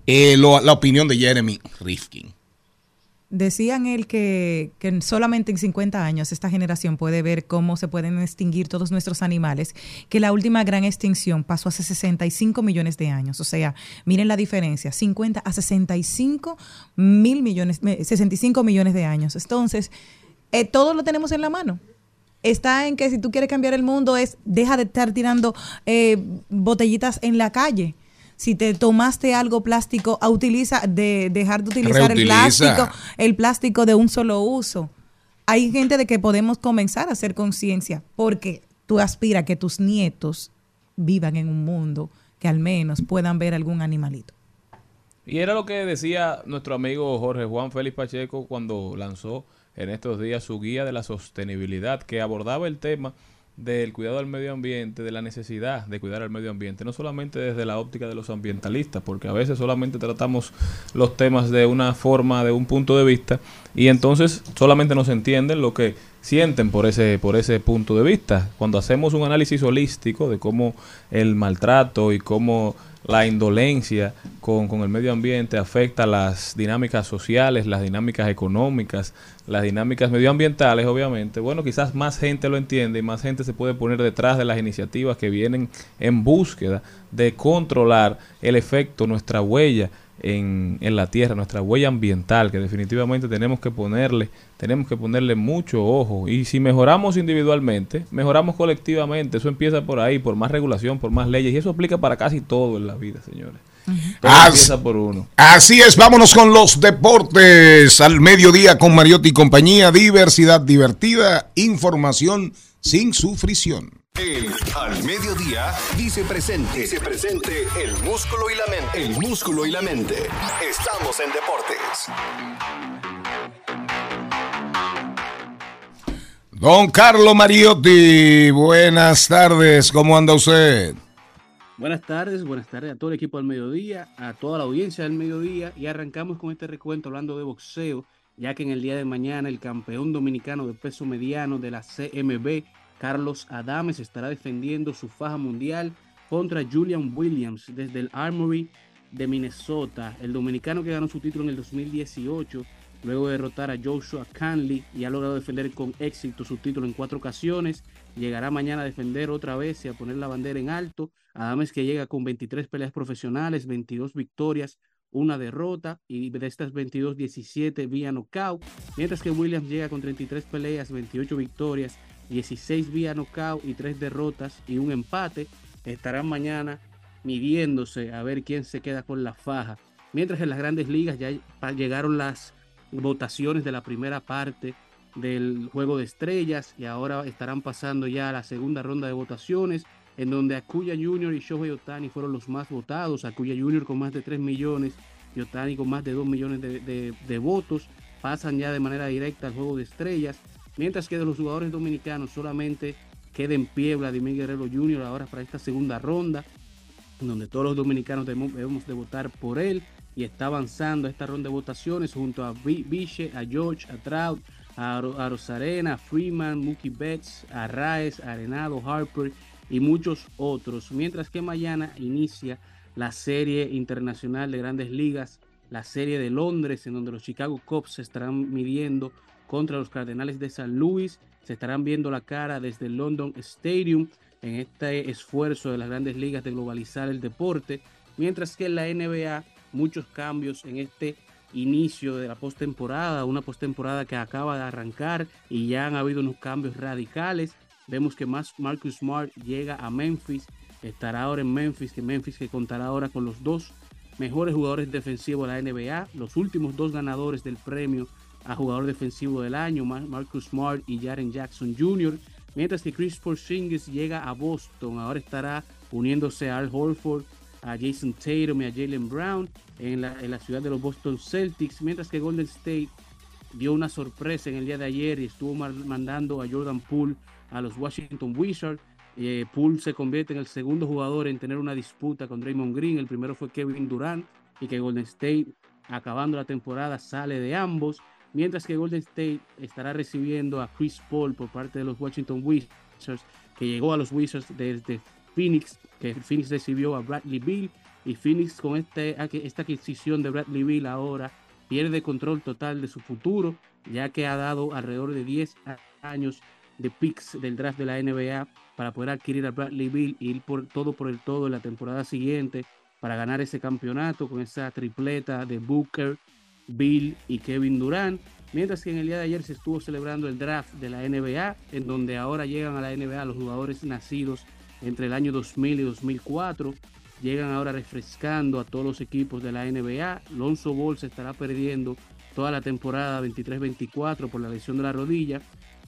eh, lo- la opinión de Jeremy Rifkin. Decían él que, que solamente en 50 años esta generación puede ver cómo se pueden extinguir todos nuestros animales, que la última gran extinción pasó hace 65 millones de años. O sea, miren la diferencia, 50 a 65 mil millones, me- 65 millones de años. Entonces, eh, todo lo tenemos en la mano. Está en que si tú quieres cambiar el mundo es deja de estar tirando eh, botellitas en la calle. Si te tomaste algo plástico, a utiliza de dejar de utilizar el plástico, el plástico de un solo uso. Hay gente de que podemos comenzar a hacer conciencia porque tú aspiras a que tus nietos vivan en un mundo que al menos puedan ver algún animalito. Y era lo que decía nuestro amigo Jorge Juan Félix Pacheco cuando lanzó en estos días su guía de la sostenibilidad, que abordaba el tema del cuidado del medio ambiente, de la necesidad de cuidar al medio ambiente, no solamente desde la óptica de los ambientalistas, porque a veces solamente tratamos los temas de una forma, de un punto de vista, y entonces solamente nos entienden lo que sienten por ese, por ese punto de vista. Cuando hacemos un análisis holístico de cómo el maltrato y cómo la indolencia con, con el medio ambiente afecta las dinámicas sociales, las dinámicas económicas, las dinámicas medioambientales, obviamente, bueno, quizás más gente lo entiende y más gente se puede poner detrás de las iniciativas que vienen en búsqueda de controlar el efecto, nuestra huella en, en la tierra, nuestra huella ambiental, que definitivamente tenemos que ponerle, tenemos que ponerle mucho ojo. Y si mejoramos individualmente, mejoramos colectivamente. Eso empieza por ahí, por más regulación, por más leyes. Y eso aplica para casi todo en la vida, señores. Todo As- empieza por uno. Así es, vámonos con los deportes al mediodía con Mariotti y compañía. Diversidad divertida, información sin sufrición. El al mediodía dice presente. Dice presente el músculo y la mente. El músculo y la mente. Estamos en deportes. Don Carlos Mariotti, buenas tardes, ¿cómo anda usted? Buenas tardes, buenas tardes a todo el equipo del mediodía, a toda la audiencia del mediodía y arrancamos con este recuento hablando de boxeo, ya que en el día de mañana el campeón dominicano de peso mediano de la CMB, Carlos Adames, estará defendiendo su faja mundial contra Julian Williams desde el Armory de Minnesota, el dominicano que ganó su título en el 2018 luego de derrotar a Joshua Canley y ha logrado defender con éxito su título en cuatro ocasiones. Llegará mañana a defender otra vez y a poner la bandera en alto. Adames que llega con 23 peleas profesionales, 22 victorias, una derrota y de estas 22, 17 vía knockout. Mientras que Williams llega con 33 peleas, 28 victorias, 16 vía knockout y 3 derrotas y un empate. Estarán mañana midiéndose a ver quién se queda con la faja. Mientras en las grandes ligas ya llegaron las votaciones de la primera parte del juego de estrellas y ahora estarán pasando ya a la segunda ronda de votaciones en donde Akuya Jr. y Shohei Otani fueron los más votados, Akuya Jr. con más de 3 millones y Otani con más de 2 millones de votos pasan ya de manera directa al juego de estrellas, mientras que de los jugadores dominicanos solamente queda en pie Vladimir Guerrero Jr. ahora para esta segunda ronda, donde todos los dominicanos debemos, de votar por él y está avanzando esta ronda de votaciones junto a Vi- Viche, a George, a Trout, a, Ro- a Rosarena, a Freeman, Mookie Betts, a Raes, Arenado, Harper y muchos otros. Mientras que mañana inicia la serie internacional de grandes ligas, la serie de Londres, en donde los Chicago Cubs se estarán midiendo contra los Cardenales de San Luis. Se estarán viendo la cara desde el London Stadium en este esfuerzo de las grandes ligas de globalizar el deporte. Mientras que en la NBA, muchos cambios en este inicio de la postemporada, una postemporada que acaba de arrancar y ya han habido unos cambios radicales. Vemos que más Marcus Smart llega a Memphis, estará ahora en Memphis, que Memphis que contará ahora con los dos mejores jugadores defensivos de la NBA, los últimos dos ganadores del premio a jugador defensivo del año, Mar- Marcus Smart y Jaren Jackson Jr., mientras que Chris Porzingis llega a Boston, ahora estará uniéndose a Al Horford, a Jason Tatum y a Jalen Brown en la, en la ciudad de los Boston Celtics, mientras que Golden State dio una sorpresa en el día de ayer y estuvo mandando a Jordan Poole a los Washington Wizards. Eh, Poole se convierte en el segundo jugador en tener una disputa con Draymond Green. El primero fue Kevin Durant y que Golden State, acabando la temporada, sale de ambos. Mientras que Golden State estará recibiendo a Chris Paul por parte de los Washington Wizards, que llegó a los Wizards desde Phoenix, que Phoenix recibió a Bradley Bill. Y Phoenix con este, esta adquisición de Bradley Bill ahora pierde control total de su futuro, ya que ha dado alrededor de 10 a- años de picks del draft de la NBA para poder adquirir a Bradley Bill y ir por todo por el todo en la temporada siguiente para ganar ese campeonato con esa tripleta de Booker, Bill y Kevin Durant. Mientras que en el día de ayer se estuvo celebrando el draft de la NBA, en donde ahora llegan a la NBA los jugadores nacidos entre el año 2000 y 2004. Llegan ahora refrescando a todos los equipos de la NBA. Lonzo Ball se estará perdiendo toda la temporada 23-24 por la lesión de la rodilla.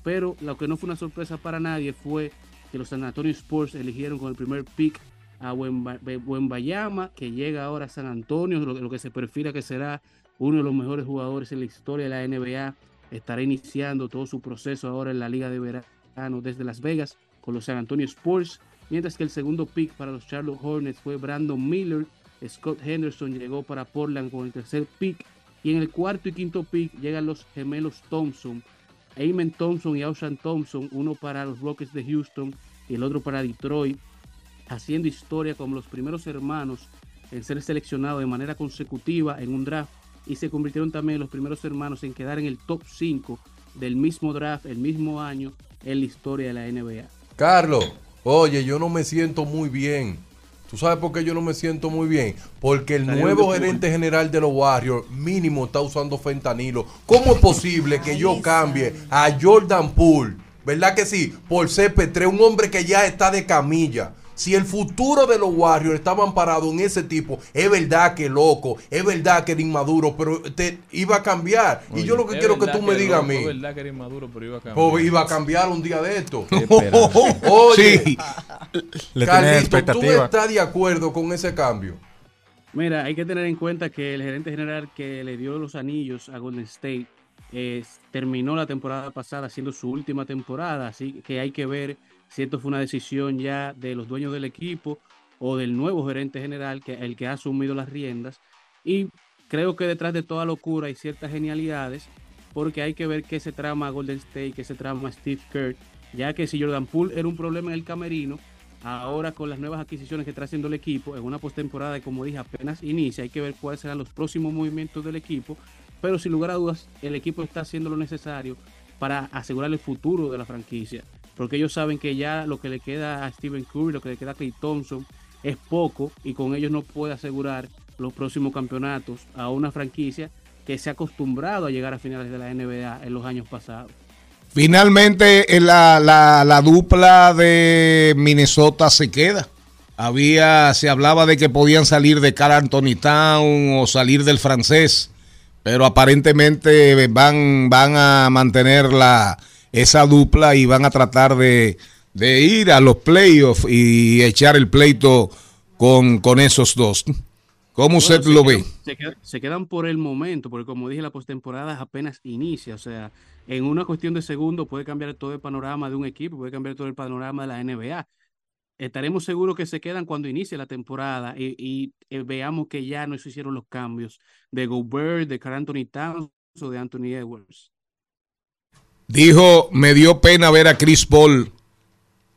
Pero lo que no fue una sorpresa para nadie fue que los San Antonio Spurs eligieron con el primer pick a Wemba- Wembayama, que llega ahora a San Antonio, lo, lo que se perfila que será uno de los mejores jugadores en la historia de la NBA. Estará iniciando todo su proceso ahora en la Liga de Verano desde Las Vegas con los San Antonio Spurs. Mientras que el segundo pick para los Charlotte Hornets fue Brandon Miller. Scott Henderson llegó para Portland con el tercer pick. Y en el cuarto y quinto pick llegan los gemelos Thompson Amen Thompson y Austin Thompson, uno para los Rockets de Houston y el otro para Detroit, haciendo historia como los primeros hermanos en ser seleccionados de manera consecutiva en un draft y se convirtieron también los primeros hermanos en quedar en el top 5 del mismo draft el mismo año en la historia de la NBA. Carlos, oye, yo no me siento muy bien. ¿Tú sabes por qué yo no me siento muy bien? Porque el nuevo gerente general de los Warriors mínimo está usando fentanilo. ¿Cómo es posible que yo cambie a Jordan Poole, verdad que sí, por CP3, un hombre que ya está de camilla? Si el futuro de los Warriors estaba amparado en ese tipo, es verdad que loco, es verdad que era inmaduro, pero te iba a cambiar. y yo lo que Es quiero que tú me digas a mí, Es verdad que era inmaduro, pero iba a cambiar. pues iba a cambiar un día de esto. [laughs] Oye, Sí. Le Carlito, ¿tú expectativa. estás de acuerdo con ese cambio? Mira, hay que tener en cuenta que el gerente general que le dio los anillos a Golden State eh, terminó la temporada pasada siendo su última temporada, así que hay que ver si esto fue una decisión ya de los dueños del equipo o del nuevo gerente general, que el que ha asumido las riendas. Y creo que detrás de toda locura hay ciertas genialidades, porque hay que ver qué se trama Golden State, qué se trama Steve Kerr, ya que si Jordan Poole era un problema en el camerino, Ahora con las nuevas adquisiciones que está haciendo el equipo en una postemporada que como dije apenas inicia, hay que ver cuáles serán los próximos movimientos del equipo, pero sin lugar a dudas el equipo está haciendo lo necesario para asegurar el futuro de la franquicia, porque ellos saben que ya lo que le queda a Stephen Curry, lo que le queda a Clay Thompson es poco y con ellos no puede asegurar los próximos campeonatos a una franquicia que se ha acostumbrado a llegar a finales de la NBA en los años pasados. Finalmente eh, la, la, la dupla de Minnesota se queda. Había, se hablaba de que podían salir de Carl Anthony Town o salir del francés, pero aparentemente van, van a mantener la, esa dupla y van a tratar de, de ir a los playoffs y echar el pleito con, con esos dos. ¿Cómo usted lo ve? Se, qued- se quedan por el momento, porque como dije, la postemporada apenas inicia. O sea, en una cuestión de segundo puede cambiar todo el panorama de un equipo, puede cambiar todo el panorama de la NBA. Estaremos seguros que se quedan cuando inicie la temporada y, y, eh, veamos que ya no se hicieron los cambios de Gobert, de Carl Anthony Towns o de Anthony Edwards. Dijo, me dio pena ver a Chris Paul.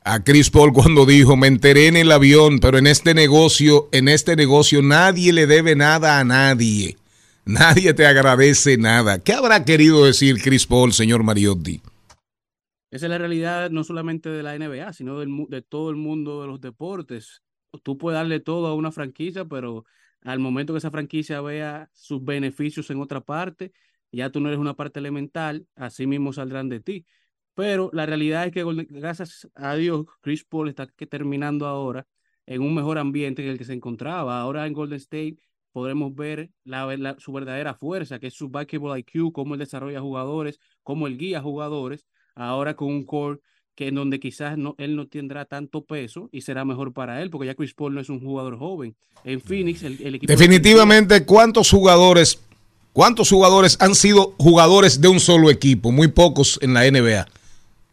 A Chris Paul cuando dijo, me enteré en el avión, pero en este negocio, en este negocio nadie le debe nada a nadie. Nadie te agradece nada. ¿Qué habrá querido decir Chris Paul, señor Mariotti? Esa es la realidad no solamente de la NBA, sino de todo el mundo de los deportes. Tú puedes darle todo a una franquicia, pero al momento que esa franquicia vea sus beneficios en otra parte, ya tú no eres una parte elemental, así mismo saldrán de ti. Pero la realidad es que gracias a Dios, Chris Paul está terminando ahora en un mejor ambiente en el que se encontraba. Ahora en Golden State podremos ver la, su verdadera fuerza, que es su basketball IQ, cómo él desarrolla jugadores, cómo él guía jugadores ahora con un core que en donde quizás no, él no tendrá tanto peso y será mejor para él, porque ya Chris Paul no es un jugador joven. En Phoenix, el equipo... Definitivamente, ¿cuántos jugadores, cuántos jugadores han sido jugadores de un solo equipo? Muy pocos en la NBA.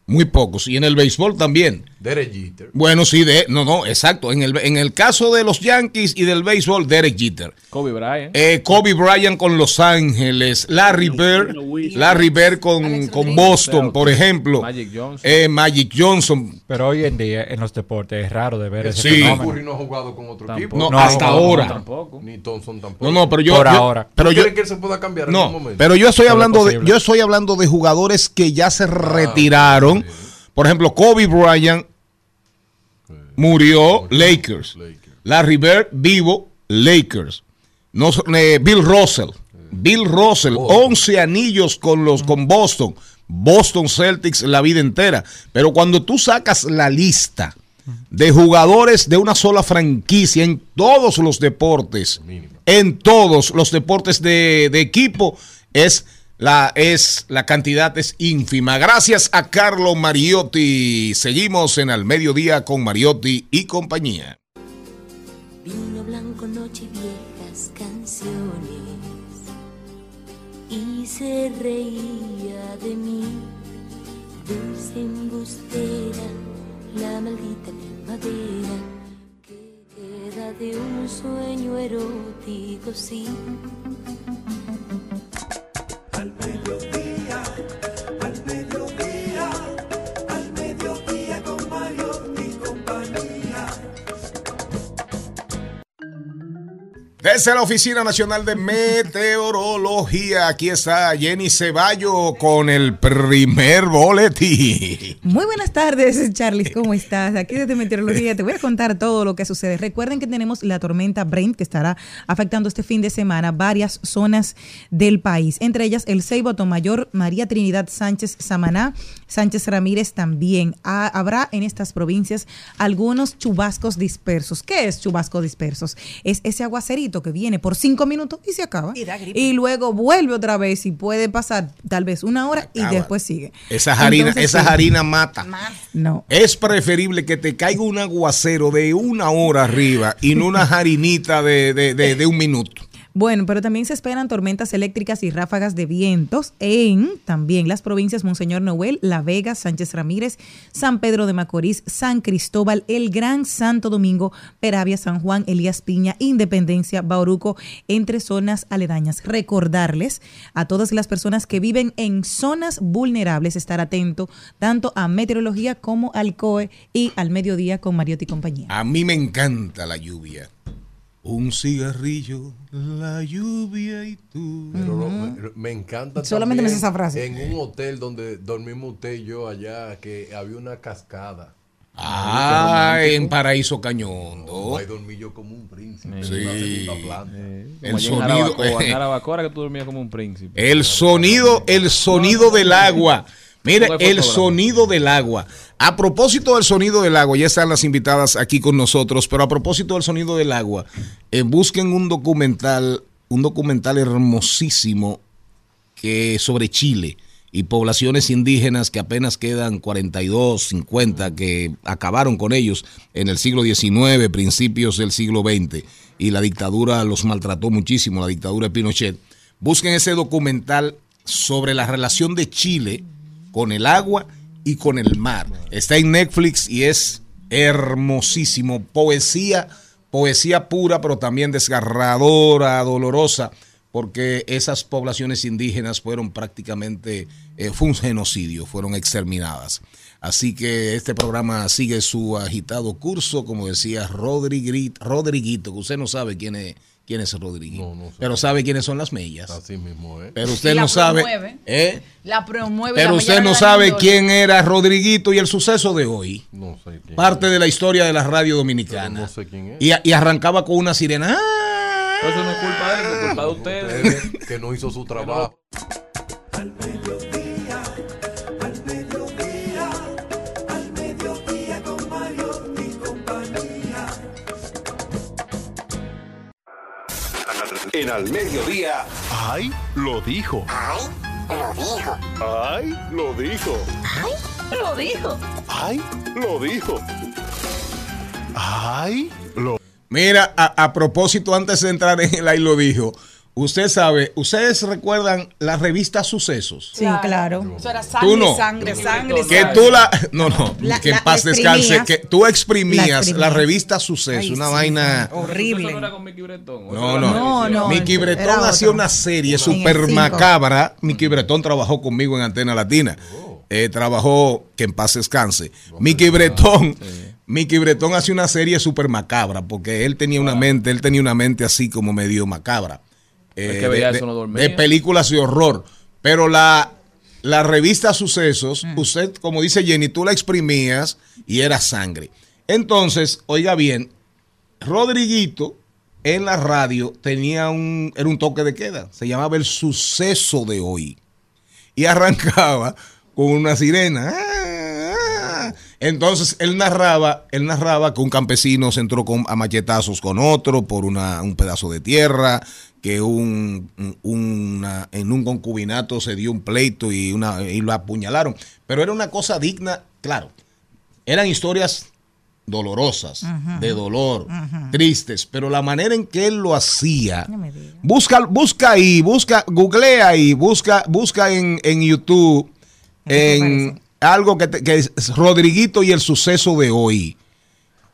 Muy pocos. Y en el béisbol también. Derek Jeter. Bueno, sí, de, no, no, exacto. En el, en el caso de los Yankees y del béisbol, Derek Jeter. Kobe Bryant. Eh, Kobe Bryant con Los Ángeles, Larry Bird, Larry Bird con, con Boston, por ejemplo, Magic Johnson. Eh, Magic Johnson. Pero hoy en día en los deportes es raro de ver ese Sí. fenómeno. Curry no ha jugado con otro Tampoco. equipo. No, No, hasta no, ahora. Tampoco. Ni Thompson tampoco. No, no, pero yo, Por yo- ahora. pero ¿Tú yo, que él se pueda cambiar en no, algún momento? pero yo estoy hablando de, yo estoy hablando de jugadores que ya se retiraron. Por ejemplo, Kobe Bryant murió, Lakers. Larry Bird vivo, Lakers. No, eh, Bill Russell. Bill Russell, 11 anillos con los con Boston. Boston Celtics la vida entera. Pero cuando tú sacas la lista de jugadores de una sola franquicia en todos los deportes, en todos los deportes de, de equipo, es la, es, la cantidad es ínfima. Gracias a Carlo Mariotti. Seguimos en Al Mediodía con Mariotti y compañía. Vino blanco, noche viejas canciones. Y se reía de mí, dulce embustera, la maldita primavera que queda de un sueño erótico, sí. Desde la Oficina Nacional de Meteorología, aquí está Jenny Ceballo con el primer boletín. Muy buenas tardes, Charlie. ¿Cómo estás? Aquí desde Meteorología te voy a contar todo lo que sucede. Recuerden que tenemos la tormenta Brent que estará afectando este fin de semana varias zonas del país, entre ellas el Ceibo, Mayor, María Trinidad Sánchez, Samaná, Sánchez Ramírez también. Ha- habrá en estas provincias algunos chubascos dispersos. ¿Qué es chubasco dispersos? Es ese aguacerito que viene por cinco minutos y se acaba. Y da gripe. Y luego vuelve otra vez y puede pasar tal vez una hora y Acaba. después sigue. Esa harina, Entonces, esa sí. harina mata. No. Es preferible que te caiga un aguacero de una hora arriba y no una [laughs] harinita de, de- de- de un minuto. Bueno, pero también se esperan tormentas eléctricas y ráfagas de vientos en también las provincias Monseñor Noel, La Vega, Sánchez Ramírez, San Pedro de Macorís, San Cristóbal, El Gran Santo Domingo, Peravia, San Juan, Elías Piña, Independencia, Bauruco, entre zonas aledañas. Recordarles a todas las personas que viven en zonas vulnerables estar atento tanto a meteorología como al COE y al mediodía con Mariotti y compañía. A mí me encanta la lluvia. Un cigarrillo, la lluvia y tú. Pero no, me, me encanta Solamente me esa frase. En un hotel donde dormimos usted y yo allá, que había una cascada. Ah, en Paraíso Cañondo. Ahí dormí yo como un príncipe. Sí. segunda planta. El sonido. En [laughs] que tú dormías como un príncipe. El sonido, el sonido del agua. Mire, el sonido del agua. A propósito del sonido del agua, ya están las invitadas aquí con nosotros, pero a propósito del sonido del agua, eh, busquen un documental, un documental hermosísimo que sobre Chile y poblaciones indígenas que apenas quedan 42, 50, que acabaron con ellos en el siglo XIX, principios del siglo XX, y la dictadura los maltrató muchísimo, la dictadura de Pinochet. Busquen ese documental sobre la relación de Chile con el agua y con el mar. Está en Netflix y es hermosísimo. Poesía, poesía pura, pero también desgarradora, dolorosa, porque esas poblaciones indígenas fueron prácticamente, eh, fue un genocidio, fueron exterminadas. Así que este programa sigue su agitado curso, como decía Rodriguito, que usted no sabe quién es, quién es Rodriguito, pero sabe quiénes son las mellas. Así mismo, ¿eh? Pero usted la no sabe. promueve. ¿eh? La promueve. Pero la usted no sabe quién era Rodriguito y el suceso de hoy. No sé quién. Parte de la historia de la radio dominicana. No sé quién es. Y, y arrancaba con una sirena. ¡Ah! Pero eso no es culpa de él, es culpa de ustedes. Ustedes que no hizo su trabajo. En Al Mediodía. ¡Ay! Lo dijo. Ay, lo dijo. ¡Ay! Lo dijo. Ay, lo dijo. ¡Ay! Lo dijo. ¡Ay! Lo Mira, a, a propósito, antes de entrar en el ahí lo dijo. Usted sabe, ustedes recuerdan la revista Sucesos. Sí, claro. Eso era Tú sangre, no. sangre, sangre. Que sangre. tú la. No, no, La- que en paz descanse. Que tú La exprimías la, revista Sucesos, Ay, una sí, vaina. Horrible. ¿Eso no era con Mickey Bretón? ¿O No, no. No. Mickey Bretón hacía una serie super macabra. Mickey Bretón trabajó conmigo en Antena Latina. Eh, trabajó, que en paz descanse. Mickey Bretón. Mickey Bretón hacía una serie super macabra porque él tenía una mente, él tenía una mente así como medio macabra. Eh, Es que veía de, eso, no de- dormía. de películas de horror. Pero la, la revista Sucesos, Mm. usted, como dice Jenny, tú la exprimías y era sangre. Entonces, oiga bien, Rodriguito en la radio tenía un, era un toque de queda. Se llamaba el suceso de hoy. Y arrancaba con una sirena. Ah, ah. Entonces él narraba, él narraba que un campesino se entró con, a machetazos con otro por una, un pedazo de tierra, que un, una- en un concubinato se dio un pleito y, una, y lo apuñalaron. Pero era una cosa digna, claro. Eran historias dolorosas, de dolor, tristes, pero la manera en que él lo hacía, busca, busca ahí, busca, googlea ahí, busca, busca en, en YouTube, en algo que, te- que es Rodriguito y el suceso de hoy.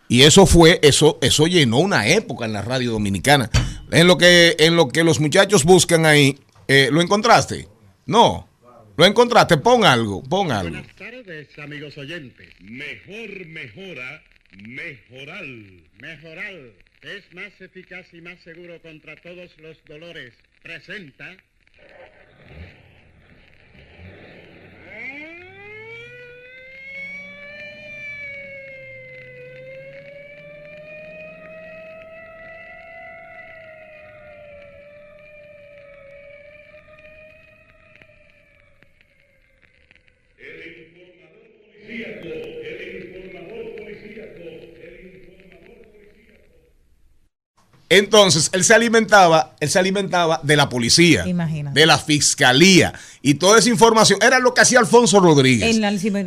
Y eso fue, eso, eso llenó una época en la radio dominicana. En lo que, los muchachos buscan ahí, eh, ¿lo encontraste? No. ¿Lo encontraste? Pon algo, pon algo. Buenas tardes, amigos oyentes. Mejor mejora, mejoral. Mejoral. es más eficaz y más seguro contra todos los dolores, presenta Entonces, él se alimentaba, él se alimentaba de la policía, Imagínate. de la fiscalía y toda esa información era lo que hacía Alfonso Rodríguez.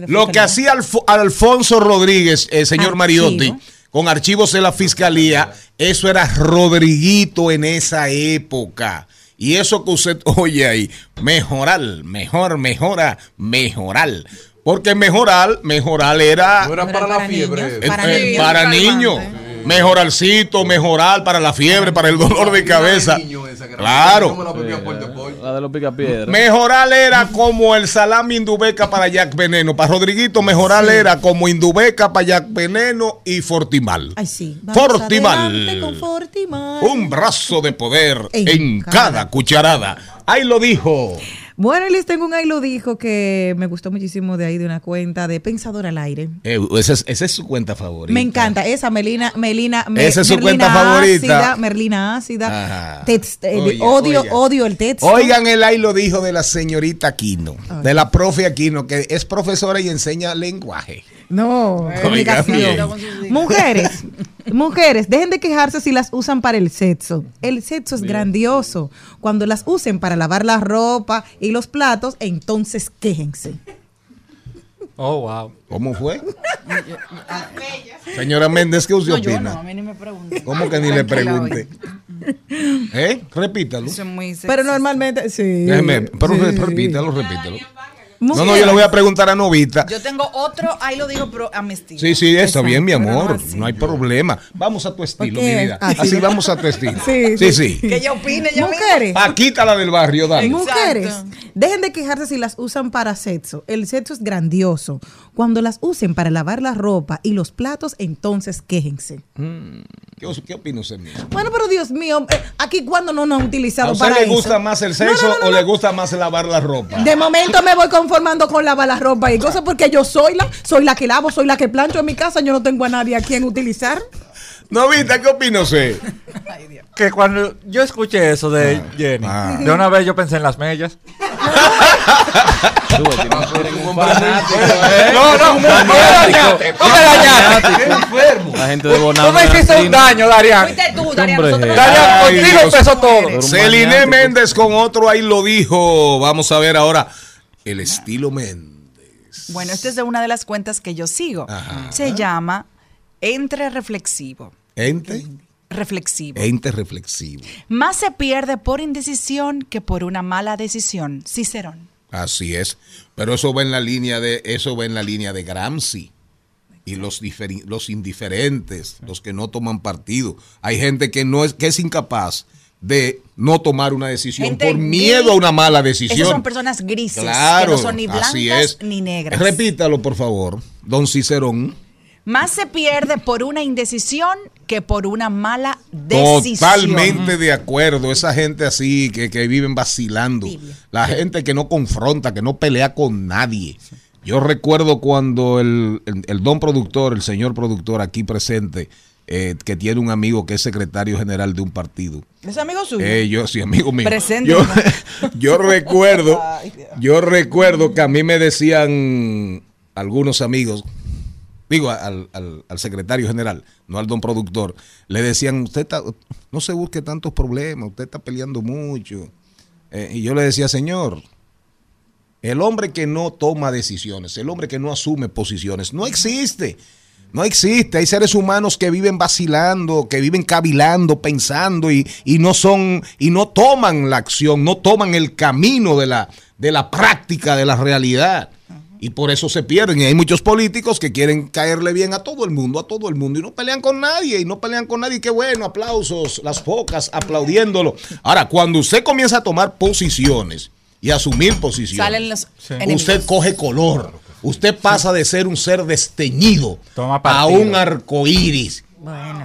Lo que hacía Alfo- Alfonso Rodríguez, el señor Archivo. Mariotti, con archivos de la fiscalía, eso era Rodriguito en esa época. Y eso que usted [laughs] oye ahí, mejorar, mejor, mejora, mejorar. Porque mejorar, mejorar era... No era para la fiebre. Para eh, niños. para niños. Mejoralcito, mejorar para la fiebre, para el dolor de cabeza. Claro. La de los picapiedras. Mejoral era como el salami Indubeca para Jack Veneno. Para Rodriguito, Mejoral era como Indubeca para Jack Veneno y Fortimal. Ay, sí. Fortimal. adelante con Fortimal. Un brazo de poder en, En cada, cada cucharada. Ahí lo dijo. Bueno, y les tengo un ahí lo dijo que me gustó muchísimo de ahí, de una cuenta de Pensador al Aire. Eh, esa, es, esa es su cuenta favorita. Me encanta esa Melina, Melina, Me- Esa es su Merlina cuenta favorita. Ácida, Merlina ácida. Text- eh, Oiga, odio, oiga. odio el texto. Oigan el ahí lo dijo de la señorita Aquino, de la profe Aquino, que es profesora y enseña lenguaje. No, comunicación. bien. Mujeres, [laughs] mujeres, dejen de quejarse si las usan para el sexo. El sexo es grandioso. Cuando las usen para lavar la ropa y los platos, entonces quéjense. Oh, wow. ¿Cómo fue? [laughs] Señora Méndez, ¿qué usted No, yo opina? no, a mí ni me preguntan. ¿Cómo que ni le pregunte? ¿Eh? Repítalo. Eso es muy Pero normalmente, sí. Déjeme, pero Sí. re- repítalo, No, no, yo le voy a preguntar a Novita. Yo tengo otro, ahí lo digo, pero a mi estilo. Sí, sí, está bien, mi amor. no hay problema. Vamos a tu estilo, mi vida. así. Así vamos a tu estilo. Sí, Sí, sí. Que ella opine, ella Mujeres. Paquita la del barrio, dale. Mujeres, dejen de quejarse si las usan para sexo. El sexo es grandioso. Cuando las usen para lavar la ropa y los platos, entonces quéjense. ¿Qué, os- qué opina usted, mío? Bueno, pero Dios mío, eh, aquí cuando no nos han utilizado ¿A usted para le eso. gusta más el sexo o le gusta más lavar la ropa? De momento me voy conformando con lavar la ropa y cosas porque yo soy la, soy la que lavo, soy la que plancho en mi casa, yo no tengo a nadie a quien utilizar. Novita, ¿qué opina usted? Que cuando yo escuché eso de Jenny, Ah. de una vez yo pensé en las mellas. Tú, no ¿eh? No, no, no no fanático. La gente de Tú Bonao. me hiciste un daño, Darian. Fuiste tú, Darian, nosotros- Darian, contigo empezó todo. Celine Méndez con otro ahí lo dijo. Vamos a ver ahora el estilo Méndez. Bueno, esta es de una de las cuentas que yo sigo. Ajá. Se llama Entre Reflexivo. Ente, Reflexivo. ente reflexivo. Más se pierde por indecisión que por una mala decisión. Cicerón. Así es. Pero eso va en la línea de, eso va en la línea de Gramsci. Y los, los indiferentes, los que no toman partido. Hay gente que no es, que es incapaz de no tomar una decisión Gente por miedo a una mala decisión. Esas son personas grises, Claro, que no son ni blancas así es. ni negras. Repítalo, por favor, don Cicerón. Más se pierde por una indecisión que por una mala decisión. Totalmente de acuerdo. Esa gente así que, que viven vacilando. La gente que no confronta, que no pelea con nadie. Yo recuerdo cuando el, el- el don productor, el señor productor aquí presente, eh, que tiene un amigo que es secretario general de un partido. ¿Es amigo suyo? Eh, yo, sí, amigo mío. Presente. Yo, [laughs] yo recuerdo, [laughs] yo recuerdo que a mí me decían algunos amigos, digo al, al- al secretario general, no al don productor, le decían, usted está- no se busque tantos problemas, usted está peleando mucho. Eh, y yo le decía, señor, el hombre que no toma decisiones, el hombre que no asume posiciones, no existe. No existe. Hay seres humanos que viven vacilando, que viven cavilando, pensando y, y no son, y no toman la acción, no toman el camino de la, de la práctica, de la realidad. Y por eso se pierden. Y hay muchos políticos que quieren caerle bien a todo el mundo, a todo el mundo, y no pelean con nadie, y no pelean con nadie. Qué bueno, aplausos, las focas aplaudiéndolo. Ahora, cuando usted comienza a tomar posiciones y asumir posiciones, Salen los enemigos. usted coge color. Usted pasa de ser un ser desteñido Toma a un arco iris.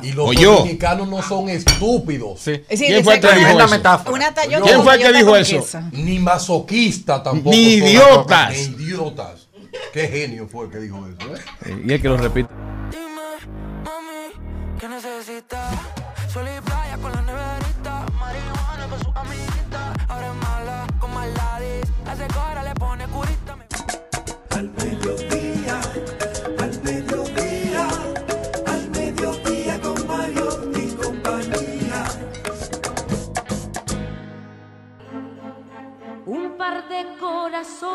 Y los O yo. dominicanos no son estúpidos. ¿Quién fue el que dijo eso? Una tallota ¿Quién con fue el que dijo. Ni masoquista tampoco. Ni idiotas. Ni idiotas. Qué genio fue el que dijo eso, ¿eh? Y es que lo repite. ¿Qué necesitas? Corazones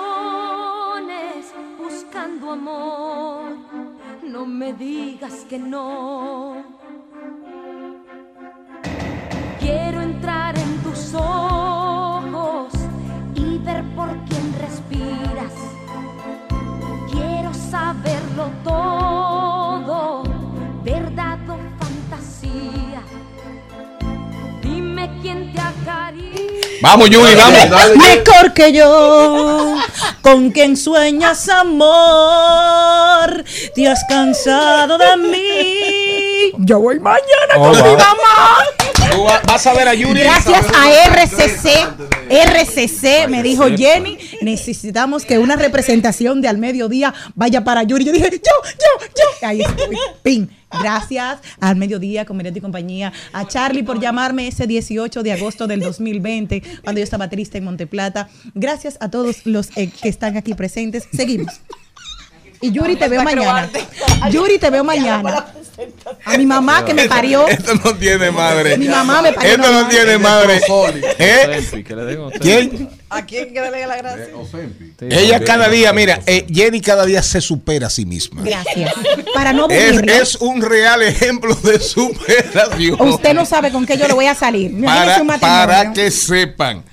buscando amor. No me digas que no. Quiero entrar en tus ojos y ver por quién respiras. Quiero saberlo todo, Vamos, Yuri, vamos. Mejor que yo, con quien sueñas amor, te has cansado de mí. Yo voy mañana Oh, con mi mamá. Tú vas a ver a Yuri. Gracias a RCC, RCC me dijo Jenny, necesitamos que una representación de al mediodía vaya para Yuri. Yo dije, yo, yo, yo. Ahí estoy. Pin. Gracias al mediodía, Comediante y Compañía, a Charlie por llamarme ese 18 de agosto del 2020, cuando yo estaba triste en Monteplata. Gracias a todos los eh, que están aquí presentes. Seguimos. Y Yuri, te veo mañana. Yuri, te veo mañana. A mi mamá que me parió. Esto no tiene madre. Mi mamá me parió Esto no tiene madre. ¿Eh? ¿Quién? ¿A quién que le la gracia? Ella cada día, mira, eh, Jenny cada día se supera a sí misma. Gracias. Para no Es, es un real ejemplo de superación. Usted no sabe con qué yo le voy a salir. Para, para que sepan.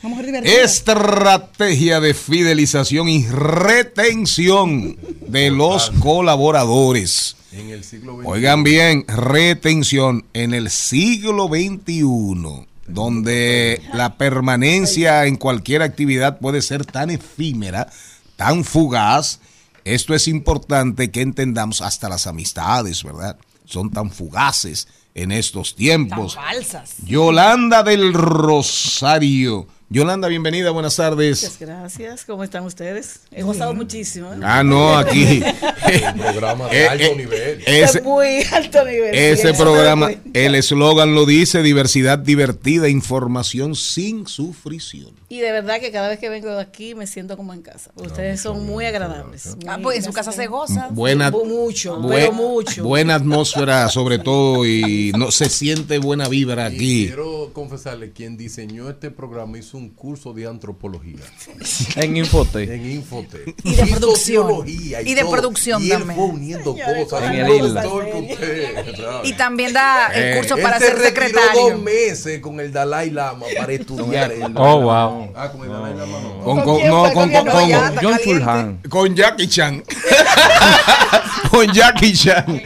Estrategia de fidelización y retención de los colaboradores. En el siglo XX. Oigan bien, retención en el siglo XXI, donde la permanencia en cualquier actividad puede ser tan efímera, tan fugaz. Esto es importante que entendamos hasta las amistades, ¿verdad? Son tan fugaces en estos tiempos. falsas. Yolanda del Rosario. Yolanda, bienvenida, buenas tardes. Muchas gracias. ¿Cómo están ustedes? He gozado muchísimo. ¿eh? Ah, no, aquí. [laughs] Un programa de Eh, alto eh, nivel. ese- muy alto nivel. Ese programa, el eslogan lo dice, diversidad divertida, información sin sufrición. Y de verdad que cada vez que vengo de aquí me siento como en casa. Ustedes son muy agradables. Ah, pues en su casa se goza. Buena, mucho, bue- pero mucho. buena atmósfera sobre todo y no se siente buena vibra Y aquí. quiero confesarle, quien diseñó este programa hizo un curso de antropología. [laughs] En Infotec. En Infotec. Y de Y producción. sociología Y de todo. producción y él también. fue uniendo cosas. En un el usted. Y también da el Eh, curso Él para se ser secretario. dos meses con el Dalai Lama para estudiar. el- Oh, wow. Ah, con el Dalai Lama no. Con, ¿Con con- no, con, ¿Con con- John. Fulhan. con Jackie Chan. [laughs] con Jackie Chan.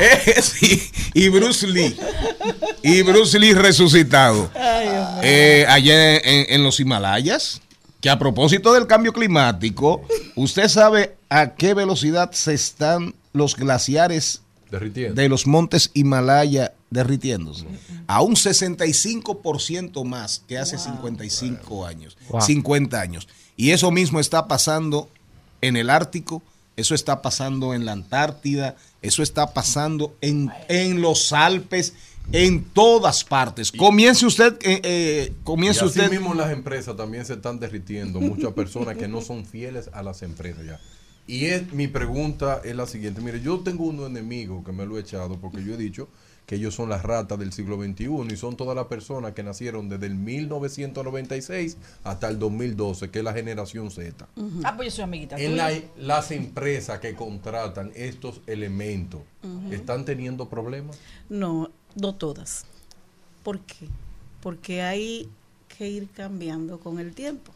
Eh, sí, y Bruce Lee. Y Bruce Lee resucitado. Eh, allá en, en los Himalayas. Que a propósito del cambio climático, ¿usted sabe a qué velocidad se están los glaciares Derritiendo. de los montes Himalaya derritiéndose? A un 65% más que hace 55 años, Wow. 50 años. Y eso mismo está pasando en el Ártico, eso está pasando en la Antártida, eso está pasando en, en los Alpes, en todas partes. Comience usted, eh, eh, Y comience así usted. mismo las empresas también se están derritiendo. Muchas personas que no son fieles a las empresas ya. Y es, mi pregunta es la siguiente. Mire, yo tengo unos enemigos que me lo he echado porque yo he dicho que ellos son las ratas del siglo XXI y son todas las personas que nacieron desde el 1996 hasta el 2012, que es la generación Z. Ah, pues yo soy amiguita. En la- las empresas que contratan estos elementos. ¿están teniendo problemas? No, no todas. ¿Por qué? Porque hay que ir cambiando con el tiempo.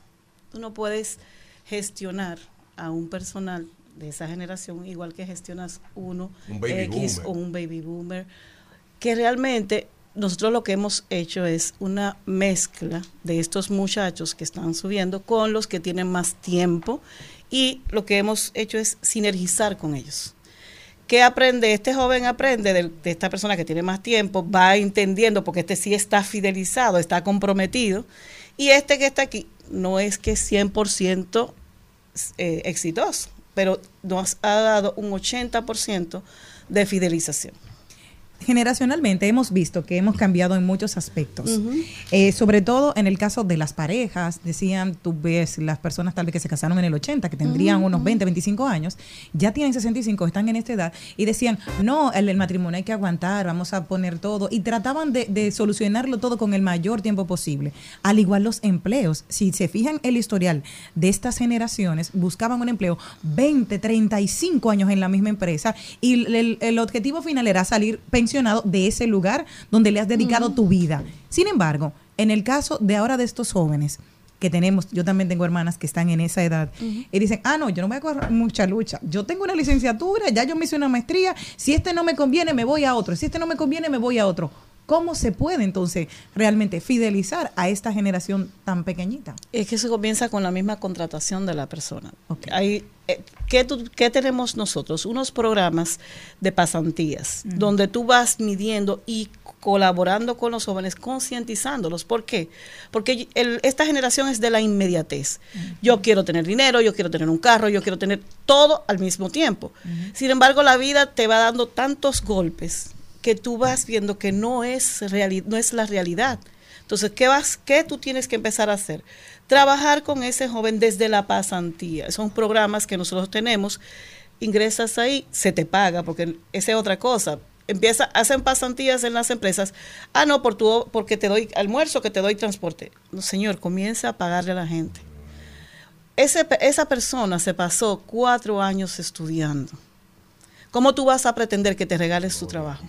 Tú no puedes gestionar a un personal de esa generación igual que gestionas uno Un baby X boomer. o un baby boomer, que realmente nosotros lo que hemos hecho es una mezcla de estos muchachos que están subiendo con los que tienen más tiempo y lo que hemos hecho es sinergizar con ellos. ¿Qué aprende? Este joven aprende de, esta persona que tiene más tiempo, va entendiendo, porque este sí está fidelizado, está comprometido, y este que está aquí no es que es 100% eh, exitoso, pero nos ha dado un 80% de fidelización. Generacionalmente hemos visto que hemos cambiado en muchos aspectos. Eh, sobre todo en el caso de las parejas, decían, tú ves las personas tal vez que se casaron en el 80, que tendrían unos ujú. 20, 25 años, ya tienen 65, están en esta edad, y decían, no, el, el matrimonio hay que aguantar, vamos a poner todo, y trataban de, de solucionarlo todo con el mayor tiempo posible. Al igual los empleos, si se fijan el historial de estas generaciones, buscaban un empleo 20, 35 años en la misma empresa, y el, el- el objetivo final era salir pensionado de ese lugar donde le has dedicado tu vida. Sin embargo, en el caso de ahora de estos jóvenes, que tenemos, yo también tengo hermanas que están en esa edad y dicen, ah, no, yo no voy a correr mucha lucha, yo tengo una licenciatura, ya yo me hice una maestría, si este no me conviene me voy a otro, si este no me conviene me voy a otro. ¿Cómo se puede entonces realmente fidelizar a esta generación tan pequeñita? Es que eso comienza con la misma contratación de la persona. Hay, eh, ¿qué, tenemos nosotros? Unos programas de pasantías, donde tú vas midiendo y colaborando con los jóvenes, concientizándolos. ¿Por qué? Porque el- esta generación es de la inmediatez. Yo quiero tener dinero, yo quiero tener un carro, yo quiero tener todo al mismo tiempo. Sin embargo, la vida te va dando tantos golpes que tú vas viendo que no es, reali- no es la realidad. Entonces, ¿qué, vas, ¿qué tú tienes que empezar a hacer? Trabajar con ese joven desde la pasantía. Son programas que nosotros tenemos. Ingresas ahí, se te paga, porque esa es otra cosa. Empieza, hacen pasantías en las empresas. Ah, no, por tu, porque te doy almuerzo, que te doy transporte. No, señor, comienza a pagarle a la gente. Ese, esa persona se pasó cuatro años estudiando. ¿Cómo tú vas a pretender que te regales tu trabajo?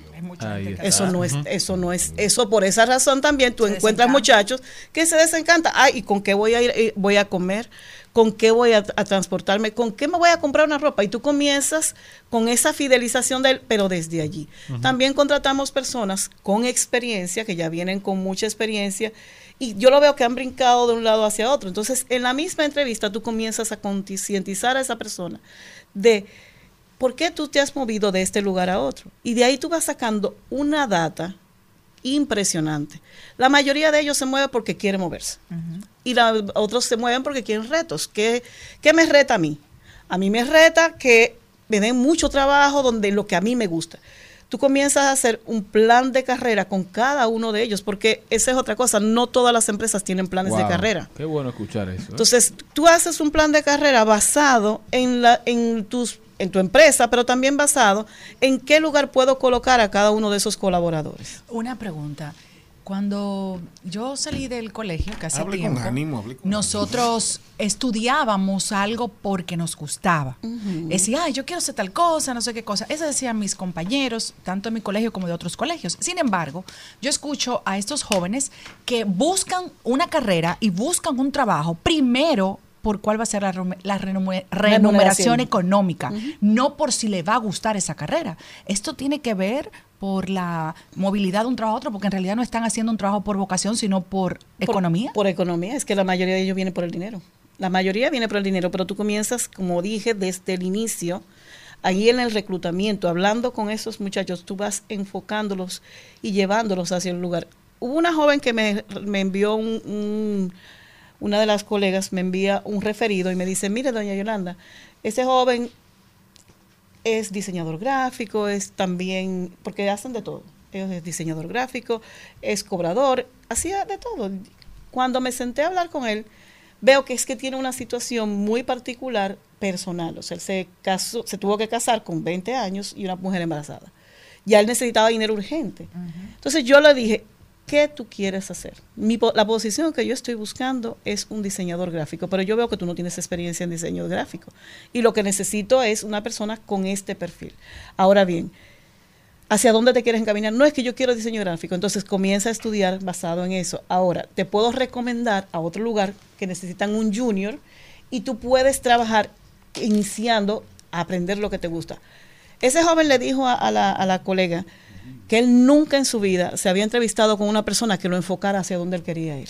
Eso no es, eso no es, eso por esa razón también tú encuentras muchachos que se desencantan. Ay, ¿y con qué voy a ir, eh, voy a comer? ¿Con qué voy a, a transportarme? ¿Con qué me voy a comprar una ropa? Y tú comienzas con esa fidelización de él, pero desde allí. También contratamos personas con experiencia, que ya vienen con mucha experiencia, y yo lo veo que han brincado de un lado hacia otro. Entonces, en la misma entrevista tú comienzas a concientizar a esa persona de ¿por qué tú te has movido de este lugar a otro? Y de ahí tú vas sacando una data impresionante. La mayoría de ellos se mueven porque quieren moverse. Y la- otros se mueven porque quieren retos. ¿Qué, ¿Qué me reta a mí? A mí me reta que me den mucho trabajo donde lo que a mí me gusta. Tú comienzas a hacer un plan de carrera con cada uno de ellos, porque esa es otra cosa, no todas las empresas tienen planes de carrera. Qué bueno escuchar eso. ¿eh? Entonces, tú haces un plan de carrera basado en, la, en, tus, en tu empresa, pero también basado en qué lugar puedo colocar a cada uno de esos colaboradores. Una pregunta. Cuando yo salí del colegio, que hace Hable con tiempo, ánimo, hable con nosotros estudiábamos algo porque nos gustaba. Decía, ay, yo quiero hacer tal cosa, no sé qué cosa. Eso decían mis compañeros, tanto en mi colegio como de otros colegios. Sin embargo, yo escucho a estos jóvenes que buscan una carrera y buscan un trabajo primero por cuál va a ser la, remu- la renume- remuneración económica, no por si le va a gustar esa carrera. Esto tiene que ver por la movilidad de un trabajo a otro, porque en realidad no están haciendo un trabajo por vocación, sino por, economía. Por economía, es que la mayoría de ellos viene por el dinero. La mayoría viene por el dinero, pero tú comienzas, como dije, desde el inicio, ahí en el reclutamiento, hablando con esos muchachos, tú vas enfocándolos y llevándolos hacia el lugar. Hubo una joven que me, me envió un, un- una de las colegas me envía un referido y me dice, mire, doña Yolanda, ese joven es diseñador gráfico, es también, porque hacen de todo. Ellos es diseñador gráfico, es cobrador, hacía de todo. Cuando me senté a hablar con él, veo que es que tiene una situación muy particular personal. O sea, él se, casó, se tuvo que casar con 20 años y una mujer embarazada. Ya él necesitaba dinero urgente. Entonces yo le dije, ¿qué tú quieres hacer? La posición que yo estoy buscando es un diseñador gráfico, pero yo veo que tú no tienes experiencia en diseño gráfico. Y lo que necesito es una persona con este perfil. Ahora bien, ¿hacia dónde te quieres encaminar? No es que yo quiero diseño gráfico, entonces comienza a estudiar basado en eso. Ahora, te puedo recomendar a otro lugar que necesitan un junior y tú puedes trabajar iniciando a aprender lo que te gusta. Ese joven le dijo a la, a la colega que él nunca en su vida se había entrevistado con una persona que lo enfocara hacia donde él quería ir.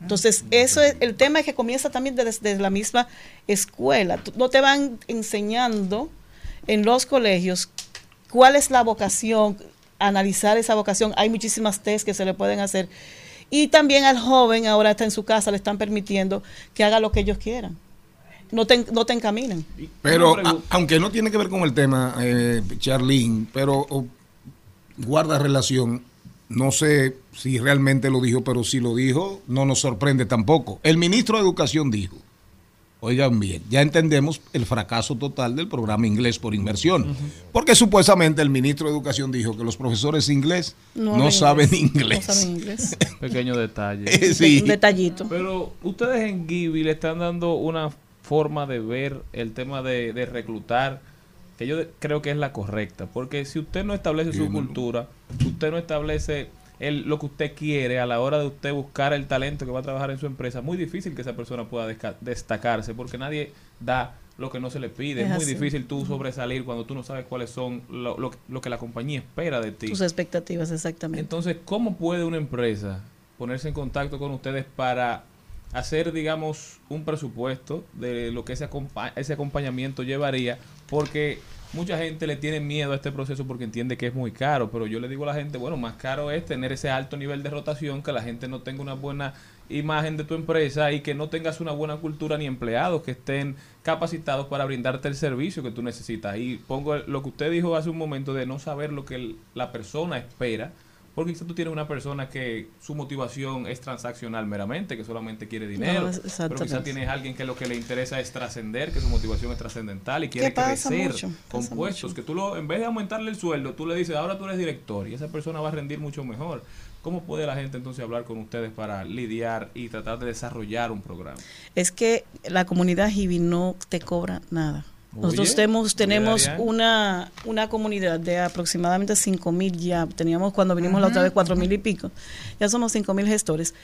Entonces, eso es, el tema es que comienza también desde, desde la misma escuela. No te van enseñando en los colegios cuál es la vocación, analizar esa vocación. Hay muchísimas test que se le pueden hacer. Y también al joven, ahora está en su casa, le están permitiendo que haga lo que ellos quieran. No te, no te encaminen. Pero a- aunque no tiene que ver con el tema, eh, Charlene, pero guarda relación. No sé si realmente lo dijo, pero si lo dijo, no nos sorprende tampoco. El ministro de Educación dijo, oigan bien, ya entendemos el fracaso total del programa inglés por inmersión, porque supuestamente el ministro de Educación dijo que los profesores inglés no, saben inglés. inglés. No saben inglés. [laughs] Pequeño detalle. [laughs] Eh, sí. Un detallito. Pero ustedes en Gibi le están dando una forma de ver el tema de, de reclutar que yo creo que es la correcta. Porque si usted no establece su cultura, usted no establece el, lo que usted quiere a la hora de usted buscar el talento que va a trabajar en su empresa, muy difícil que esa persona pueda destacarse porque nadie da lo que no se le pide. Es Es, muy así. difícil tú sobresalir cuando tú no sabes cuáles son lo, lo- lo que la compañía espera de ti. Tus expectativas, exactamente. Entonces, ¿cómo puede una empresa ponerse en contacto con ustedes para hacer, digamos, un presupuesto de lo que ese, acompa- ese acompañamiento llevaría? Porque mucha gente le tiene miedo a este proceso porque entiende que es muy caro, pero yo le digo a la gente, bueno, más caro es tener ese alto nivel de rotación, que la gente no tenga una buena imagen de tu empresa y que no tengas una buena cultura ni empleados que estén capacitados para brindarte el servicio que tú necesitas. Y pongo lo que usted dijo hace un momento de no saber lo que la persona espera, porque quizás tú tienes una persona que su motivación es transaccional meramente, que solamente quiere dinero, No, pero quizás tienes alguien que lo que le interesa es trascender, que su motivación es trascendental y quiere crecer mucho, con puestos, que tú lo, en vez de aumentarle el sueldo, tú le dices, ahora tú eres director y esa persona va a rendir mucho mejor. ¿Cómo puede la gente entonces hablar con ustedes para lidiar y tratar de desarrollar un programa? es que la comunidad Hibi no te cobra nada. Nosotros Oye, tenemos, tenemos una, una comunidad de aproximadamente 5 mil ya. Teníamos cuando vinimos la otra vez 4 mil y pico. Ya somos 5 mil gestores.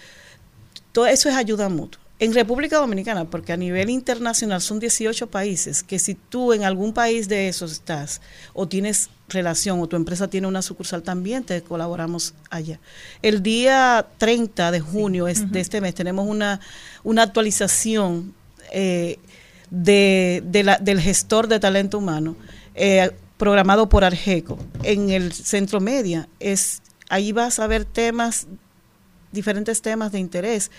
Todo eso es ayuda mutua. En República Dominicana, porque a nivel internacional son 18 países, que si tú en algún país de esos estás o tienes relación o tu empresa tiene una sucursal, también te colaboramos allá. El día 30 de junio es- de este mes tenemos una, una actualización eh, de, la- del gestor de talento humano eh, programado por Argeco en el centro media. Es, ahí vas a ver temas, diferentes temas de interés.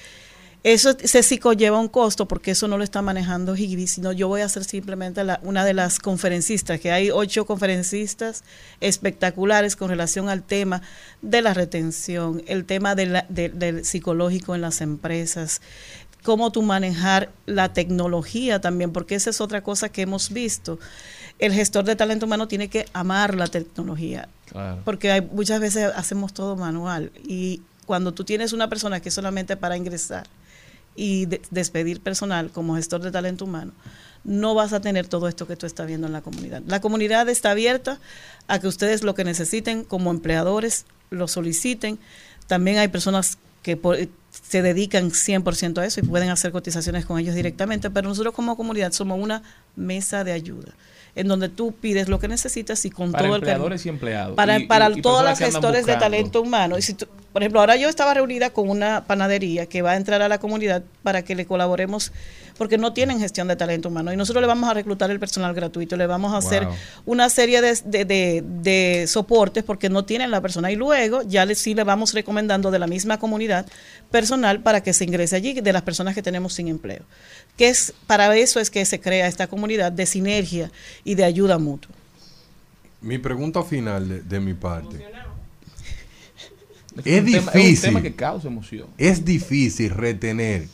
Eso ese sí conlleva un costo porque eso no lo está manejando Higby, sino yo voy a ser simplemente la- una de las conferencistas, que hay ocho conferencistas espectaculares con relación al tema de la retención, el tema de la- de- del psicológico en las empresas, cómo tú manejar la tecnología también, porque esa es otra cosa que hemos visto. El gestor de talento humano tiene que amar la tecnología, Claro. porque hay, muchas veces hacemos todo manual y cuando tú tienes una persona que es solamente para ingresar y de- despedir personal como gestor de talento humano, no vas a tener todo esto que tú estás viendo en la comunidad. La comunidad está abierta a que ustedes lo que necesiten como empleadores lo soliciten. También hay personas que por- se dedican 100% a eso y pueden hacer cotizaciones con ellos directamente, pero nosotros como comunidad somos una mesa de ayuda en donde tú pides lo que necesitas y con Para todo el cariño- empleadores y empleados. para, Y- para y- todas las gestores de talento humano. Y si tú- por ejemplo, ahora yo estaba reunida con una panadería que va a entrar a la comunidad para que le colaboremos, porque no tienen gestión de talento humano. Y nosotros le vamos a reclutar el personal gratuito, le vamos a hacer Wow. una serie de, de- de- de soportes porque no tienen la persona. Y luego ya le, sí le vamos recomendando de la misma comunidad personal para que se ingrese allí, de las personas que tenemos sin empleo. Que es, para eso es que se crea esta comunidad de sinergia y de ayuda mutua. Mi pregunta final de, de mi parte. Es Es un tema- es un difícil. tema que causa emoción. Es difícil retener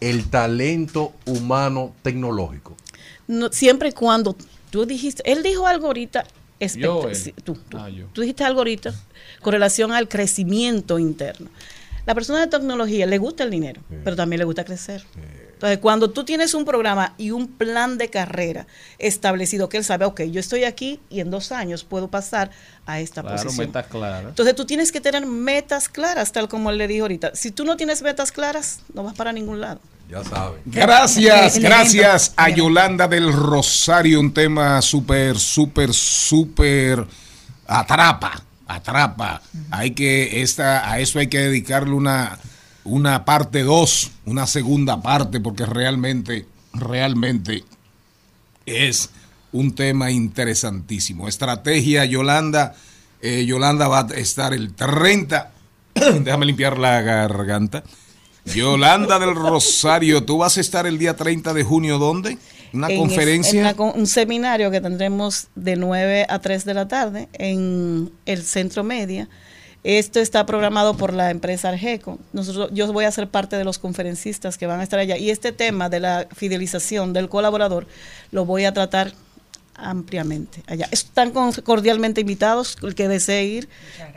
el talento humano tecnológico. no, siempre y cuando tú dijiste, él dijo algo ahorita, espect- Yo, él. sí, tú, tú. Ah, yo. Tú dijiste algo ahorita con relación al crecimiento interno. La persona de tecnología le gusta el dinero, pero también le gusta crecer. Entonces, cuando tú tienes un programa y un plan de carrera establecido, que él sabe, ok, yo estoy aquí y en dos años puedo pasar a esta Claro, posición. metas claras. Entonces tú tienes que tener metas claras, tal como él le dijo ahorita. Si tú no tienes metas claras, no vas para ningún lado. Ya saben. Gracias, gracias a Yolanda del Rosario, un tema súper, súper, súper atrapa, atrapa. Hay que, esta, a eso hay que dedicarle una, una parte 2, una segunda parte, porque realmente, realmente es un tema interesantísimo. Estrategia, Yolanda. eh, Yolanda va a estar el 30. [clears throat] Déjame limpiar la garganta. Yolanda del Rosario, tú vas a estar el día 30 de junio, ¿dónde? Una en es- conferencia. en una con- un seminario que tendremos de 9 a 3 de la tarde en el Centro Media. Esto está programado por la empresa Argeco. Nosotros, yo voy a ser parte de los conferencistas que van a estar allá. Y este tema de la fidelización del colaborador lo voy a tratar ampliamente allá. Están con- cordialmente invitados, el que desee ir,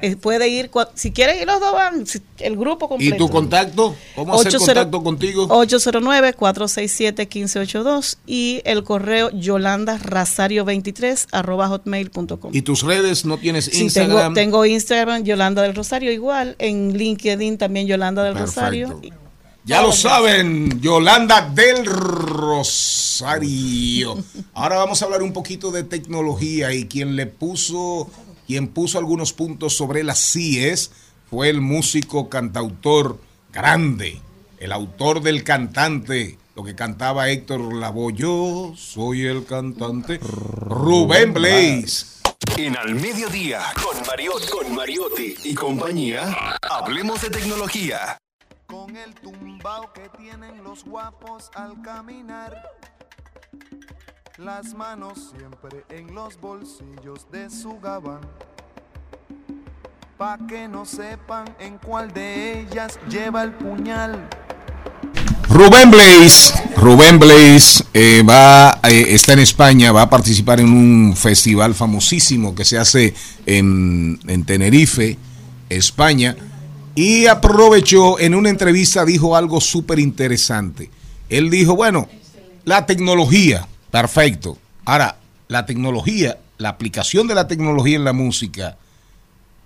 eh, puede ir, cua- si quieren ir los dos van, si- el grupo ¿Y completo. tu contacto? ¿Cómo hacer 80 contacto contigo? 809-467-1582 y el correo yolandarasario23 arroba hotmail.com. ¿Y tus redes no tienes Sí, Instagram? tengo, tengo Instagram, Yolanda del Rosario, igual. En LinkedIn también Yolanda del Perfecto. Rosario. Ya lo saben, Yolanda del Rosario. Ahora vamos a hablar un poquito de tecnología y quien le puso, quien puso algunos puntos sobre las CIES fue el músico cantautor grande, el autor del cantante, lo que cantaba Héctor Lavoe. Yo soy el cantante Rubén Blaze. En Al Mediodía, con Mariot, con Mariotti y compañía, hablemos de tecnología. El tumbao que tienen los guapos al caminar. Las manos siempre en los bolsillos de su gabán. Pa' que no sepan en cuál de ellas lleva el puñal. Rubén Blaze, Rubén Blaze eh, va, eh, está en España, va a participar en un festival famosísimo que se hace en, en Tenerife, España, y aprovechó en una entrevista, dijo algo súper interesante. Él dijo, bueno, la tecnología, perfecto. Ahora, la tecnología, la aplicación de la tecnología en la música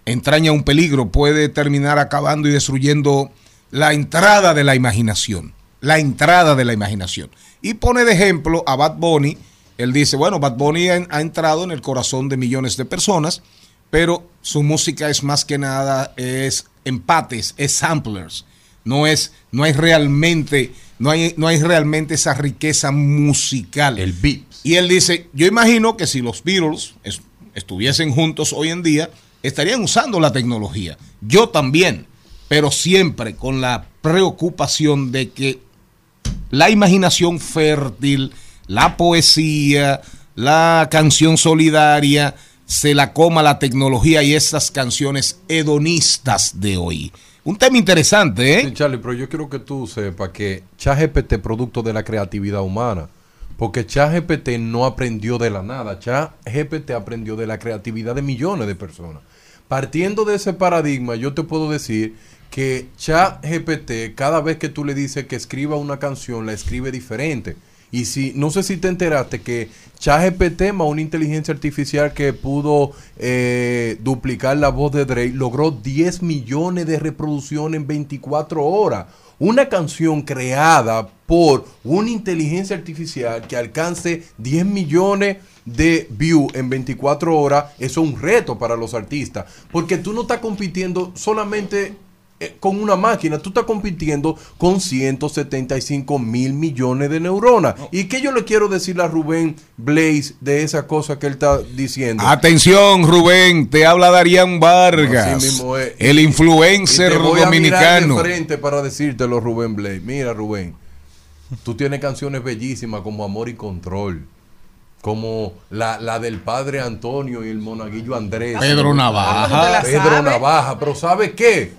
entraña un peligro, puede terminar acabando y destruyendo la entrada de la imaginación, la entrada de la imaginación. Y pone de ejemplo a Bad Bunny, él dice, bueno, Bad Bunny ha, ha entrado en el corazón de millones de personas, pero su música es más que nada, es empates, es samplers, no es, no hay realmente, no hay, no hay realmente esa riqueza musical. El beat. Y él dice, yo imagino que si los Beatles es- estuviesen juntos hoy en día, estarían usando la tecnología. Yo también, pero siempre con la preocupación de que la imaginación fértil, la poesía, la canción solidaria, se la coma la tecnología y esas canciones hedonistas de hoy. Un tema interesante, ¿eh? Charlie, pero yo quiero que tú sepas que ChatGPT es producto de la creatividad humana. Porque ChatGPT no aprendió de la nada. ChatGPT aprendió de la creatividad de millones de personas. Partiendo de ese paradigma, yo te puedo decir que ChatGPT, cada vez que tú le dices que escriba una canción, la escribe diferente. Y si, no sé si te enteraste que ChatGPT una inteligencia artificial que pudo eh, duplicar la voz de Drake logró 10 millones de reproducciones en 24 horas. Una canción creada por una inteligencia artificial que alcance 10 millones de views en 24 horas, eso es un reto para los artistas. Porque tú no estás compitiendo solamente con una máquina, tú estás compitiendo con 175 mil millones de neuronas. ¿Y qué yo le quiero decir a Rubén Blaze de esa cosa que él está diciendo? Atención, Rubén, te habla Darían Vargas, Así mismo es. el influencer Y te voy a mirar dominicano. de frente para decírtelo, Rubén Blaze. Mira, Rubén, tú tienes canciones bellísimas como Amor y Control. Como la, la del padre Antonio y el monaguillo Andrés. Pedro Navaja. Pedro Navaja. Pero ¿sabe qué?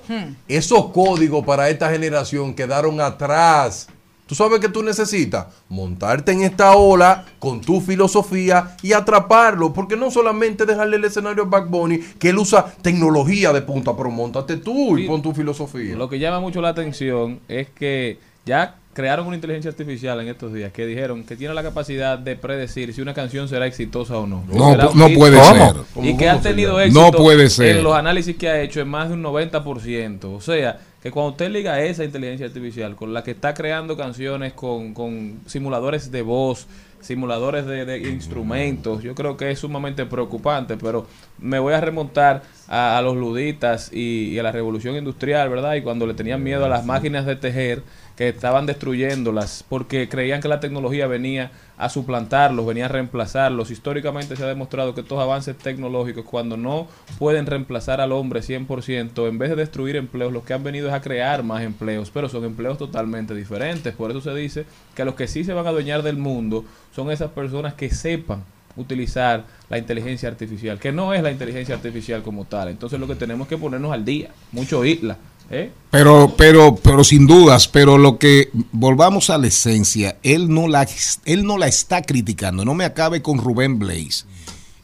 Esos códigos para esta generación quedaron atrás. ¿Tú sabes que tú necesitas? Montarte en esta ola con tu filosofía y atraparlo. Porque no solamente dejarle el escenario a Back Bunny, que él usa tecnología de punta, pero montate tú y pon tu filosofía. Lo que llama mucho la atención es que ya crearon una inteligencia artificial en estos días que dijeron que tiene la capacidad de predecir si una canción será exitosa o no. No, puede ser. Y que ¿Cómo ha tenido éxito No puede ser. en los análisis que ha hecho en más de un 90%. O sea, que cuando usted liga esa inteligencia artificial con la que está creando canciones con, con simuladores de voz, simuladores de, de instrumentos, yo creo que es sumamente preocupante, pero me voy a remontar a, a los luditas y, y a la revolución industrial, ¿verdad? Y cuando le tenían miedo a las máquinas de tejer, que estaban destruyéndolas porque creían que la tecnología venía a suplantarlos, venía a reemplazarlos. Históricamente se ha demostrado que estos avances tecnológicos, cuando no pueden reemplazar al hombre 100%, en vez de destruir empleos, lo que han venido es a crear más empleos, pero son empleos totalmente diferentes. Por eso se dice que los que sí se van a adueñar del mundo son esas personas que sepan utilizar la inteligencia artificial, que no es la inteligencia artificial como tal. Entonces lo que tenemos que ponernos al día, mucho isla. ¿Eh? Pero, pero, pero sin dudas, pero lo que volvamos a la esencia, él no la, él no la está criticando. No me acabe con Rubén Blaze.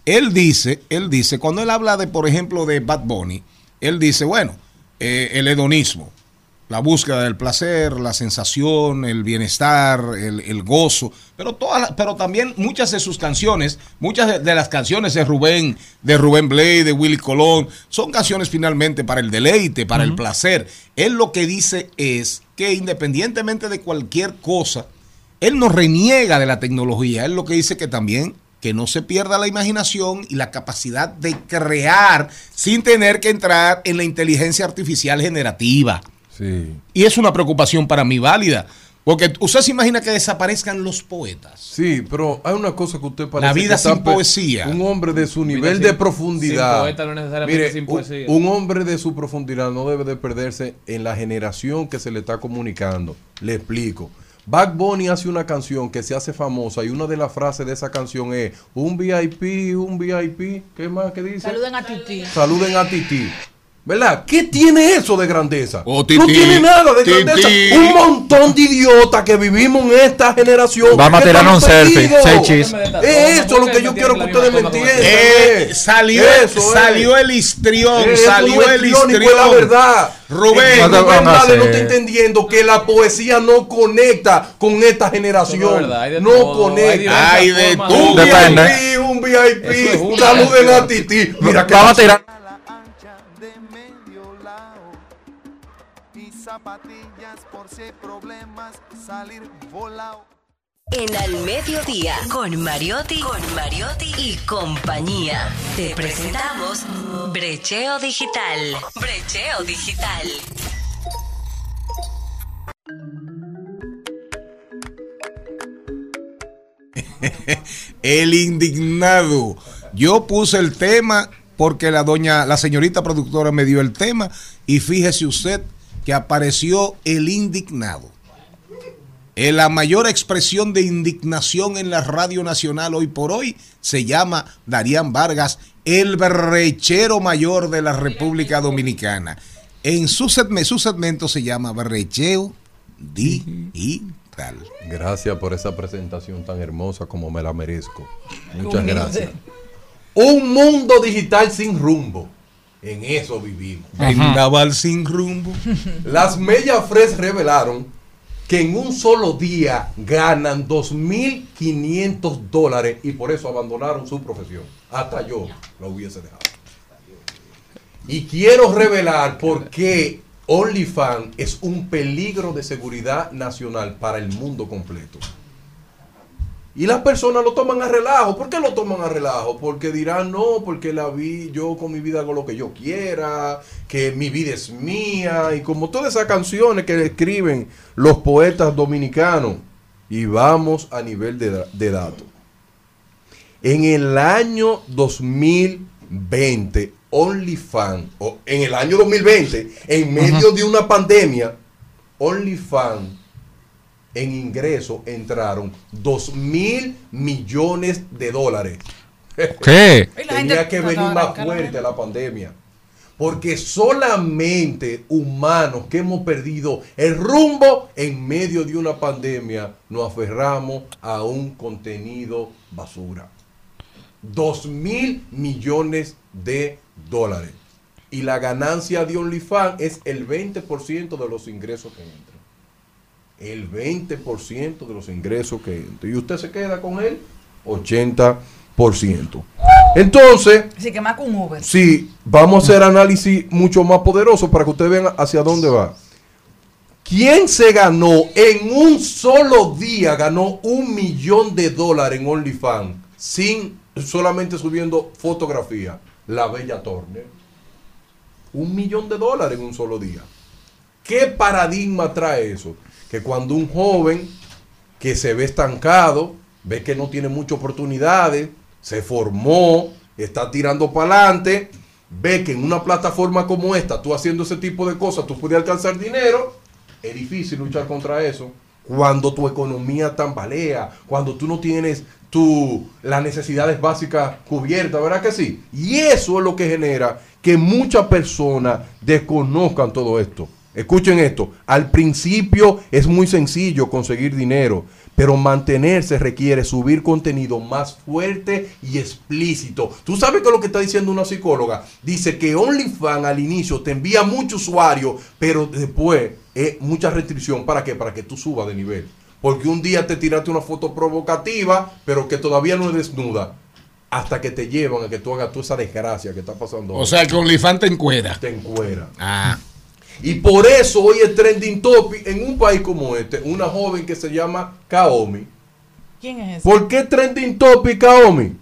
Él dice, él dice, cuando él habla de, por ejemplo, de Bad Bunny, él dice, bueno, eh, el hedonismo, la búsqueda del placer, la sensación, el bienestar, el, el gozo, pero todas, pero también muchas de sus canciones, muchas de, de las canciones de Rubén, de Rubén Blade, de Willy Colón, son canciones finalmente para el deleite, para el placer. Él lo que dice es que independientemente de cualquier cosa, él no reniega de la tecnología, él lo que dice que también que no se pierda la imaginación y la capacidad de crear sin tener que entrar en la inteligencia artificial generativa. Sí. Y es una preocupación para mí válida. Porque usted se imagina que desaparezcan los poetas. Sí, pero hay una cosa que usted parece La vida que sin poesía. Un hombre de su nivel sin- de profundidad. sin poeta no necesariamente Mire, sin un- poesía. Un, hombre de su profundidad no debe de perderse en la generación que se le está comunicando. Le explico. Bad Bunny hace una canción que se hace famosa y una de las frases de esa canción es un VIP, un VIP. ¿Qué más que dice? Saluden a Titi. Saluden a Titi. ¿Verdad? ¿Qué tiene eso de grandeza? Oh, no tiene nada de grandeza. Un montón de idiotas que vivimos en esta generación. Vamos a tirar un selfie, chis. Es eso lo que yo quiero que ustedes me entiendan. Eh, eh. salió Eso es. salió el histrión, Eh, eso salió el histrión. la verdad. Rubén, Es que No te Rubén Blades no está entendiendo que la poesía no conecta con esta generación. Eso no es verdad, hay de no todo, hay conecta. Hay de todo. Un. VIP, un Eso VIP. Saluden a Titi. Mira que Vamos a tirar. Zapatillas por si hay problemas salir volado. En Al Mediodía, con Mariotti, con Mariotti y compañía. Te presentamos Brecheo Digital. Brecheo Digital. [laughs] El indignado. Yo puse el tema porque la doña, la señorita productora me dio el tema y fíjese usted que apareció el indignado. Eh, La mayor expresión de indignación en la Radio Nacional hoy por hoy se llama Darían Vargas, el berrechero mayor de la República Dominicana. En su, su segmento se llama Berrecheo Digital. Gracias por esa presentación tan hermosa como me la merezco. Muchas gracias. Un mundo digital sin rumbo. En eso vivimos. Vendaval sin rumbo. [laughs] Las Mella Fresh revelaron que en un solo día ganan 2.500 dólares y por eso abandonaron su profesión. Hasta yo lo hubiese dejado. Y quiero revelar por qué OnlyFans es un peligro de seguridad nacional para el mundo completo. Y las personas lo toman a relajo. ¿Por qué lo toman a relajo? Porque dirán, no, porque la vi, yo con mi vida hago lo que yo quiera, que mi vida es mía, y como todas esas canciones que escriben los poetas dominicanos. Y vamos a nivel de, de datos. En el año 2020, OnlyFans, o en el año 2020, en medio de una pandemia, OnlyFans en ingreso entraron 2 mil millones de dólares. [laughs] ¿Qué? Tenía que venir más fuerte la pandemia. Porque solamente humanos que hemos perdido el rumbo en medio de una pandemia nos aferramos a un contenido basura. 2 mil millones de dólares. Y la ganancia de OnlyFans es el 20% de los ingresos que entran. El 20% de los ingresos que entran. Y usted se queda con el 80%. Entonces, Así que más un Uber. Sí, vamos a hacer análisis mucho más poderoso para que ustedes vean hacia dónde va. ¿Quién se ganó en un solo día, ganó un millón de dólares en OnlyFans sin solamente subiendo fotografía? La Bella Turner. Un millón de dólares en un solo día. ¿Qué paradigma trae eso? Que cuando un joven que se ve estancado, ve que no tiene muchas oportunidades, se formó, está tirando para adelante, ve que en una plataforma como esta, tú haciendo ese tipo de cosas, tú puedes alcanzar dinero, es difícil luchar contra eso. Cuando tu economía tambalea, cuando tú no tienes tu, las necesidades básicas cubiertas, ¿verdad que sí? Y eso es lo que genera que muchas personas desconozcan todo esto. Escuchen esto, al principio es muy sencillo conseguir dinero, pero mantenerse requiere subir contenido más fuerte y explícito. ¿Tú sabes qué es lo que está diciendo una psicóloga? Dice que OnlyFans al inicio te envía mucho usuario, pero después es mucha restricción. ¿Para qué? Para que tú subas de nivel. Porque un día te tiraste una foto provocativa, pero que todavía no es desnuda. Hasta que te llevan a que tú hagas toda esa desgracia que está pasando. O sea, que OnlyFans te encuera. Te encuera. Ah. Y por eso hoy es trending topic en un país como este, una joven que se llama Kaomi. ¿Quién es ese? ¿Por qué trending topic Kaomi?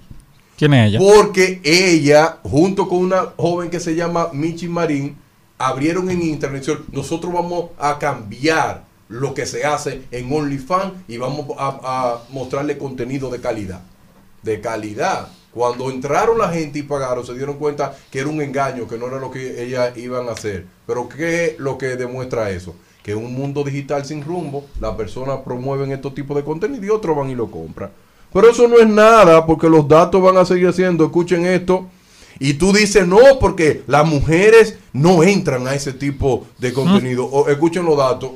¿Quién es ella? Porque ella, junto con una joven que se llama Michi Marín, abrieron en internet. Nosotros vamos a cambiar lo que se hace en OnlyFans y vamos a, a mostrarle contenido de calidad. De calidad. Cuando entraron la gente y pagaron, se dieron cuenta que era un engaño, que no era lo que ellas iban a hacer. Pero ¿qué es lo que demuestra eso? Que en un mundo digital sin rumbo, las personas promueven estos tipos de contenido y otros van y lo compran. Pero eso no es nada, porque los datos van a seguir haciendo. Escuchen esto. Y tú dices, no, porque las mujeres no entran a ese tipo de contenido. O, escuchen los datos.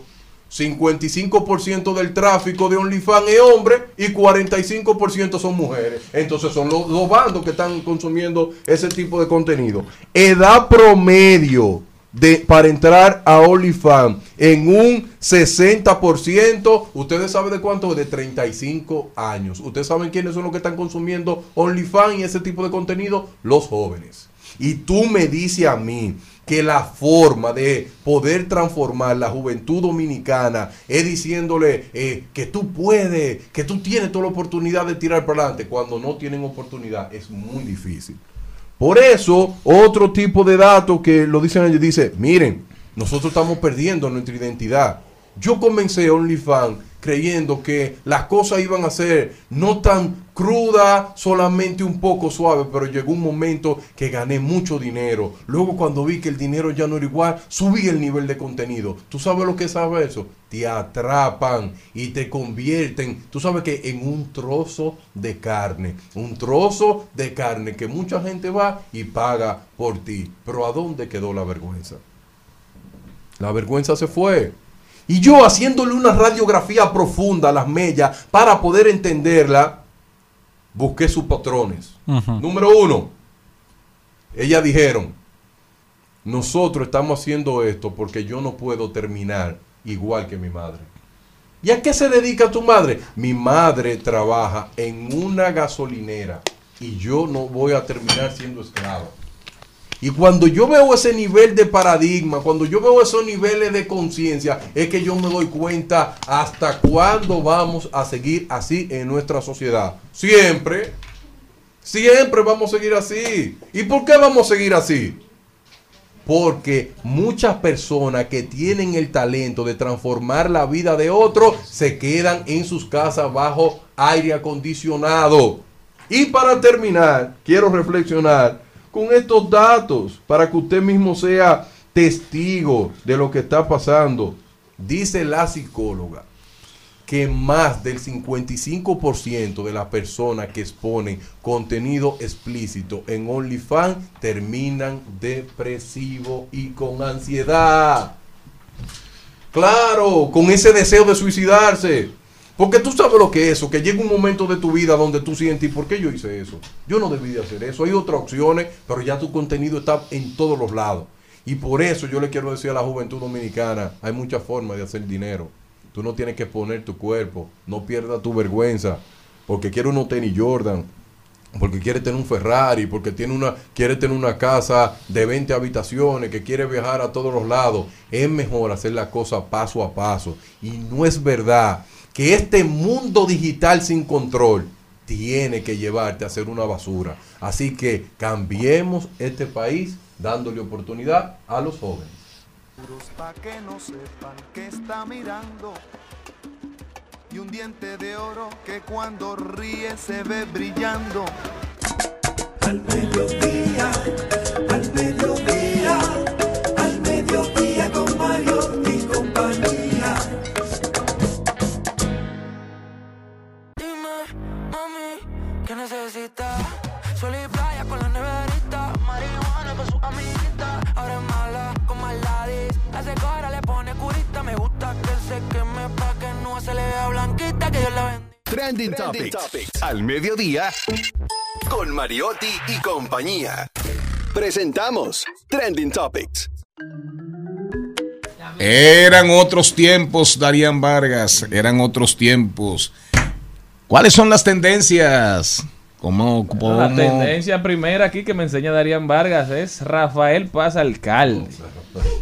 55% del tráfico de OnlyFans es hombre y 45% son mujeres. Entonces son los dos bandos que están consumiendo ese tipo de contenido. Edad promedio de, para entrar a OnlyFans en un 60%. ¿Ustedes saben de cuánto? De 35 años. ¿Ustedes saben quiénes son los que están consumiendo OnlyFans y ese tipo de contenido? Los jóvenes. Y tú me dices a mí que la forma de poder transformar la juventud dominicana es diciéndole eh, que tú puedes, que tú tienes toda la oportunidad de tirar para adelante. Cuando no tienen oportunidad es muy difícil. Por eso, otro tipo de datos que lo dicen ellos, dice, miren, nosotros estamos perdiendo nuestra identidad. Yo comencé OnlyFans creyendo que las cosas iban a ser no tan crudas, solamente un poco suave, pero llegó un momento que gané mucho dinero. Luego cuando vi que el dinero ya no era igual, subí el nivel de contenido. ¿Tú sabes lo que sabe eso? Te atrapan y te convierten, tú sabes que en un trozo de carne, un trozo de carne que mucha gente va y paga por ti. Pero ¿a dónde quedó la vergüenza? La vergüenza se fue. Y yo haciéndole una radiografía profunda a las mellas para poder entenderla, busqué sus patrones. Número uno, ellas dijeron, nosotros estamos haciendo esto porque yo no puedo terminar igual que mi madre. ¿Y a qué se dedica tu madre? Mi madre trabaja en una gasolinera y yo no voy a terminar siendo esclava. Y cuando yo veo ese nivel de paradigma, cuando yo veo esos niveles de conciencia, es que yo me doy cuenta hasta cuándo vamos a seguir así en nuestra sociedad. Siempre, siempre vamos a seguir así. ¿Y por qué vamos a seguir así? Porque muchas personas que tienen el talento de transformar la vida de otro se quedan en sus casas bajo aire acondicionado. Y para terminar, quiero reflexionar con estos datos para que usted mismo sea testigo de lo que está pasando. Dice la psicóloga que más del 55% de las personas que exponen contenido explícito en OnlyFans terminan depresivo y con ansiedad. Claro, con ese deseo de suicidarse. Porque tú sabes lo que es eso, que llega un momento de tu vida donde tú sientes, ¿y por qué yo hice eso? Yo no debí de hacer eso. Hay otras opciones, pero ya tu contenido está en todos los lados. Y por eso yo le quiero decir a la juventud dominicana, hay muchas formas de hacer dinero. Tú no tienes que poner tu cuerpo, no pierdas tu vergüenza, porque quiere unos tenis Jordan, porque quiere tener un Ferrari, porque tiene una, quiere tener una casa de 20 habitaciones, que quiere viajar a todos los lados. Es mejor hacer la cosa paso a paso. Y no es verdad que este mundo digital sin control tiene que llevarte a hacer una basura. Así que cambiemos este país dándole oportunidad a los jóvenes. Puros pa' que no sepan que está mirando. Y un diente de oro que cuando ríe se ve brillando. Al mediodía, al mediodía, al mediodía con Mario Trending, Topics. Al mediodía con Mariotti y compañía. Presentamos Trending Topics. Eran otros tiempos, Darían Vargas, eran otros tiempos. ¿Cuáles son las tendencias? ¿Cómo, cómo- La tendencia primera aquí que me enseña Darían Vargas es Rafael Paz Alcalde.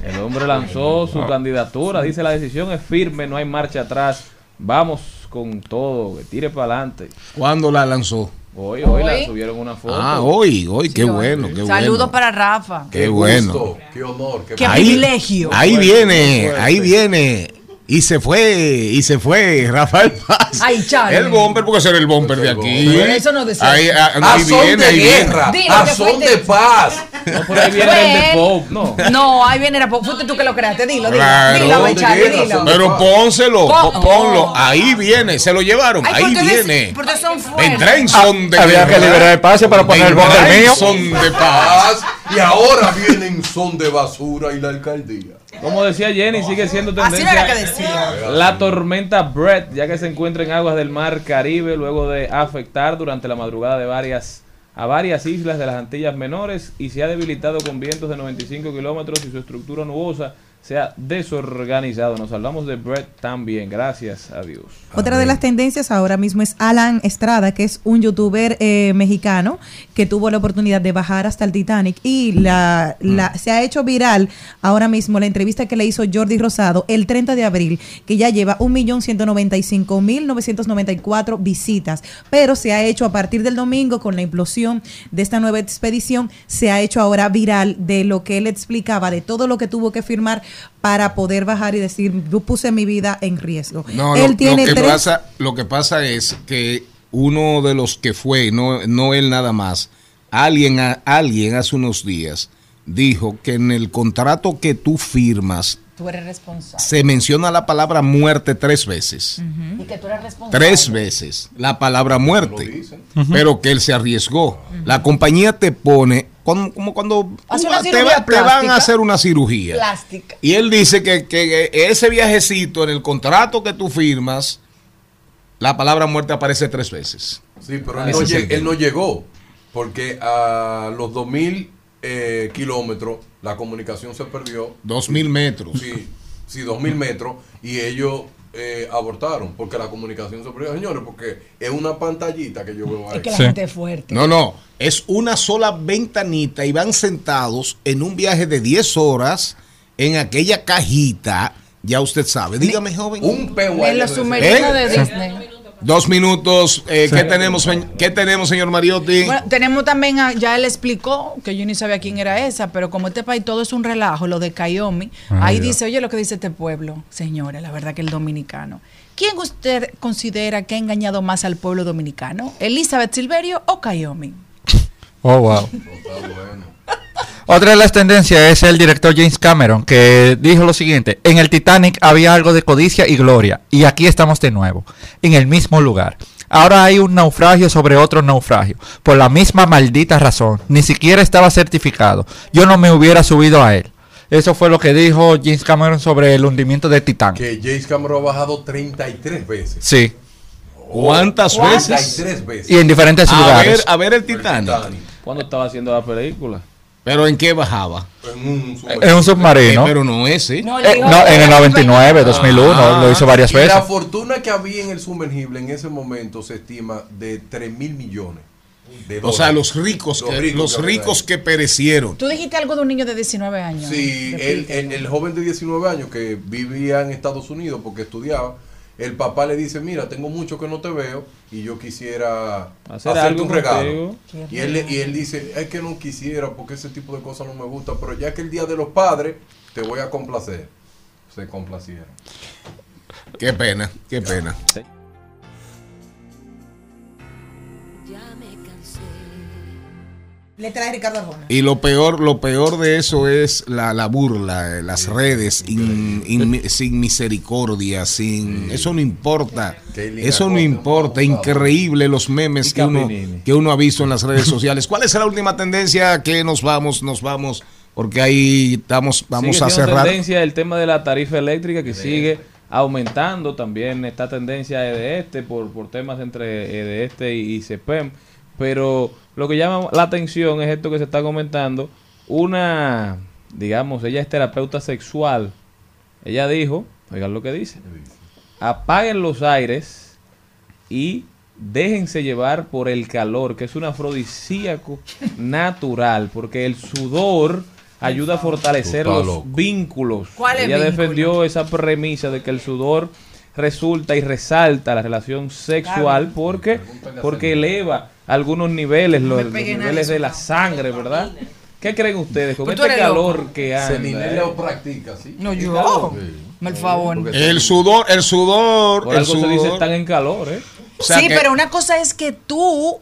El hombre lanzó su candidatura, dice la decisión es firme, no hay marcha atrás. Vamos con todo, que tire para adelante. ¿Cuándo la lanzó? Hoy, hoy la subieron una foto. Ah, hoy, hoy, qué bueno, qué Saludos bueno. para Rafa. Qué bueno. gusto, qué honor, qué, Qué privilegio. Ahí viene, ahí viene. Y se fue, y se fue Rafael [laughs] Paz. Ay, Charlie. El bomber, porque será el bomber de aquí. Pero eso no decía. Ahí, ah, no, A ahí viene, de ahí viene. guerra, Dilo a que son de paz. [laughs] No, por ahí viene el de Pope, no. No, ahí viene la po- Fuiste tú que lo creaste. Dilo, dilo. Claro. Dilo, ¿Dónde Charlie, dilo. Pero pónselo, Pon- po- ponlo. Ahí viene, se lo llevaron. Ay, ahí viene. porque son fuertes. Vendrá en son de Había que guerra. liberar espacio para poner el bomber mío. son de paz. Y ahora vienen son de basura y la alcaldía. Como decía Jenny, sigue siendo Así tendencia. era que decía. La tormenta Brett, ya que se encuentra en aguas del mar Caribe, luego de afectar durante la madrugada de varias a varias islas de las Antillas Menores y se ha debilitado con vientos de 95 kilómetros y su estructura nubosa se ha desorganizado. Nos hablamos de Brett también, gracias a Dios. Otra de las tendencias ahora mismo es Alan Estrada, que es un youtuber eh, mexicano que tuvo la oportunidad de bajar hasta el Titanic y la, la- se ha hecho viral ahora mismo la entrevista que le hizo Jordi Rosado el 30 de abril, que ya lleva 1.195.994 visitas, pero se ha hecho a partir del domingo con la implosión de esta nueva expedición, se ha hecho ahora viral de lo que él explicaba, de todo lo que tuvo que firmar para poder bajar y decir, yo puse mi vida en riesgo. No, él lo, tiene lo que tres... pasa, lo que pasa es que uno de los que fue, no, no él nada más, alguien, alguien hace unos días dijo que en el contrato que tú firmas Tú eres responsable. se menciona la palabra muerte tres veces. Y que tú eres responsable. Tres veces la palabra muerte, pero que él se arriesgó. La compañía te pone como, como cuando te, cirugía va- te van a hacer una cirugía. Plástica. Y él dice que, que ese viajecito en el contrato que tú firmas, la palabra muerte aparece tres veces. Sí, pero Ah, él no, él no llegó. Porque a los 2000 eh, kilómetros la comunicación se perdió. Dos mil metros. Sí, sí, 2000 metros. Y ellos eh, abortaron porque la comunicación se perdió. Señores, porque es una pantallita que yo veo ahí. Es que la gente es fuerte. No, no, es una sola ventanita y van sentados en un viaje de 10 horas en aquella cajita. Ya usted sabe. Dígame, joven. Un peo En los submarinos de Disney. Dos minutos. eh, ¿qué, tenemos, ¿Qué tenemos, señor Mariotti? Bueno, tenemos también, a- ya él explicó, que yo ni sabía quién era esa, pero como este país todo es un relajo, lo de Cayomi, Ah, ahí ya. dice, oye, lo que dice este pueblo, señora, la verdad que el dominicano. ¿Quién usted considera que ha engañado más al pueblo dominicano? ¿Elizabeth Silverio o Cayomi? Oh, wow. Otra de las tendencias es el director James Cameron, que dijo lo siguiente, en el Titanic había algo de codicia y gloria, y aquí estamos de nuevo, en el mismo lugar. Ahora hay un naufragio sobre otro naufragio, por la misma maldita razón, ni siquiera estaba certificado, yo no me hubiera subido a él. Eso fue lo que dijo James Cameron sobre el hundimiento de Titanic. Que James Cameron ha bajado 33 veces. Sí, ¿Cuántas veces? 33 veces. y en diferentes A lugares. ver, a ver el Titanic. ¿Cuándo estaba haciendo la película? ¿Pero en qué bajaba? En un En un submarino. Eh, pero no ese. Eh, no, en el 99, 2001, Ah. lo hizo varias Y veces. la fortuna que había en el sumergible en ese momento se estima de 3 mil millones. De O sea, los ricos, que, los que ricos que perecieron. Tú dijiste algo de un niño de 19 años. Sí, el- el joven de 19 años que vivía en Estados Unidos porque estudiaba, el papá le dice, mira, tengo mucho que no te veo y yo quisiera Hacer hacerte algo un regalo. Y él, le- y él dice, es que no quisiera porque ese tipo de cosas no me gusta, pero ya que el Día de los Padres te voy a complacer. Se complacieron. Qué pena, qué pena. Le trae Ricardo Arjona. Y lo peor, lo peor de eso es la, la burla, eh, las redes in- in- sin misericordia, sin eso no importa, eso no importa, increíble los memes que uno, que uno ha visto en las redes sociales. ¿Cuál es la última tendencia que nos vamos, nos vamos? Porque ahí estamos, vamos Sigue a cerrar. tendencia el tema de la tarifa eléctrica que sigue aumentando. También está tendencia de este por, por temas entre de este y, y CEPEM. Pero lo que llama la atención es esto que se está comentando. Una, digamos, ella es terapeuta sexual. Ella dijo, oigan lo que dice, apaguen los aires y déjense llevar por el calor, que es un afrodisíaco natural, porque el sudor ayuda a fortalecer los vínculos. ¿Cuál es Ella vínculo? defendió esa premisa de que el sudor resulta y resalta la relación sexual porque porque eleva algunos niveles, los, niveles de la sangre, ¿verdad? ¿Qué creen ustedes con este calor loco. que anda? Seninel eh? lo practica, ¿sí? No, ¿Qué yo. Me el favor. El sudor, el sudor, Por el algo se dice sudor. están en calor, ¿eh? O sea sí, que- pero una cosa es que tú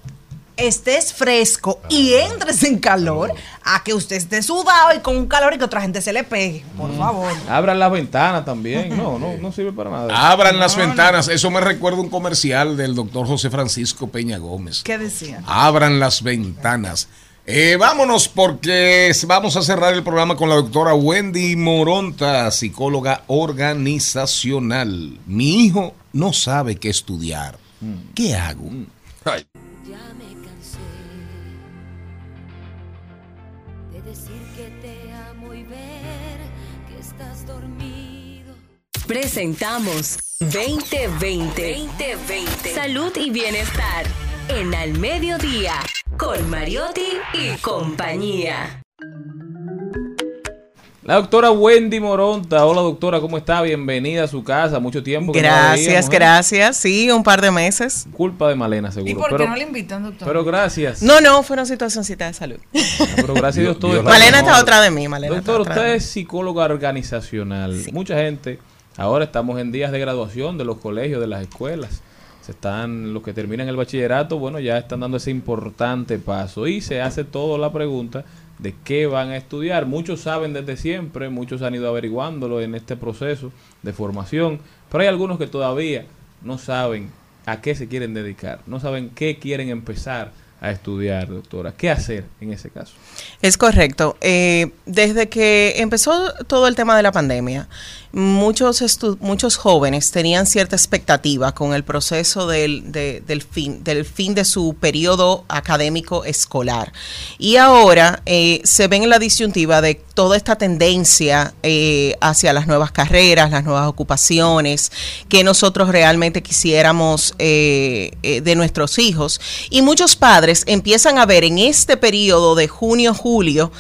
estés fresco y entres en calor a que usted esté sudado y con un calor y que otra gente se le pegue. Por favor. Abran las ventanas también. No, no, no sirve para nada. Abran las ventanas. Eso me recuerda un comercial del doctor José Francisco Peña Gómez. ¿Qué decía? Abran las ventanas. Eh, vámonos porque vamos a cerrar el programa con la doctora Wendy Moronta, psicóloga organizacional. Mi hijo no sabe qué estudiar. ¿Qué hago? Ay, Presentamos 2020. 2020. Salud y bienestar. En Al Mediodía. Con Mariotti y compañía. La doctora Wendy Moronta. Hola doctora, ¿cómo está? Bienvenida a su casa. Mucho tiempo. que no la Gracias, ¿eh? gracias. Sí, un par de meses. Culpa de Malena, seguro. ¿Y por pero, qué no le invitan, doctor? pero gracias. No, no, fueron situacioncitas de salud. Pero gracias a Dios [laughs] todo. Malena está otra de mí, Malena. Doctor, está otra usted es psicóloga organizacional. Mucha gente, ahora estamos en días de graduación de los colegios, de las escuelas. Se están, los que terminan el bachillerato, bueno, ya están dando ese importante paso. Y se hace toda la pregunta de qué van a estudiar. Muchos saben desde siempre, muchos han ido averiguándolo en este proceso de formación, pero hay algunos que todavía no saben a qué se quieren dedicar, no saben qué quieren empezar a estudiar, doctora. ¿Qué hacer en ese caso? Es correcto. Eh, desde que empezó todo el tema de la pandemia, muchos, muchos jóvenes tenían cierta expectativa con el proceso del, de- del, fin, del fin de su periodo académico escolar. Y ahora eh, se ven en la disyuntiva de toda esta tendencia eh, hacia las nuevas carreras, las nuevas ocupaciones, que nosotros realmente quisiéramos eh, eh, de nuestros hijos. Y muchos padres empiezan a ver en este periodo de junio-julio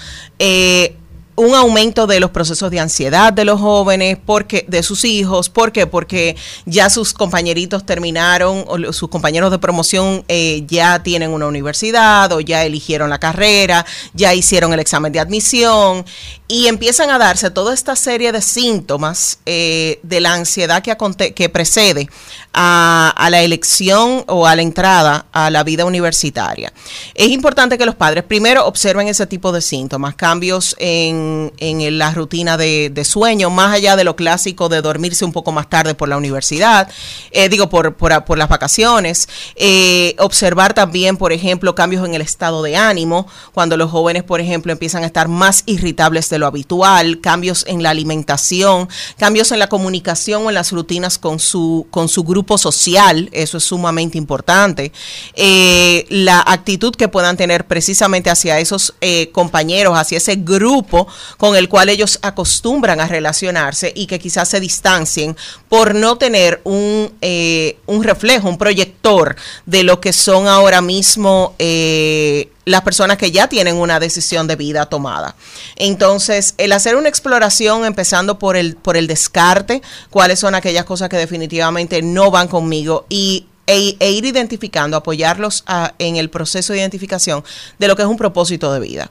un aumento de los procesos de ansiedad de los jóvenes, porque de sus hijos, ¿por qué? Porque ya sus compañeritos terminaron, o sus compañeros de promoción eh, ya tienen una universidad o ya eligieron la carrera, ya hicieron el examen de admisión y empiezan a darse toda esta serie de síntomas eh, de la ansiedad que, que precede a, la elección o a la entrada a la vida universitaria. Es importante que los padres primero observen ese tipo de síntomas, cambios en, en la rutina de, sueño, más allá de lo clásico de dormirse un poco más tarde por la universidad, eh, digo, por, por, por las vacaciones, eh, observar también, por ejemplo, cambios en el estado de ánimo, cuando los jóvenes, por ejemplo, empiezan a estar más irritables de lo habitual, cambios en la alimentación, cambios en la comunicación o en las rutinas con su, con su grupo social, eso es sumamente importante, eh, la actitud que puedan tener precisamente hacia esos eh, compañeros, hacia ese grupo con el cual ellos acostumbran a relacionarse y que quizás se distancien por no tener un, eh, un reflejo, un proyector de lo que son ahora mismo eh, las personas que ya tienen una decisión de vida tomada. Entonces, el hacer una exploración empezando por el, por el descarte, cuáles son aquellas cosas que definitivamente no van conmigo y e, e ir identificando, apoyarlos a- en el proceso de identificación de lo que es un propósito de vida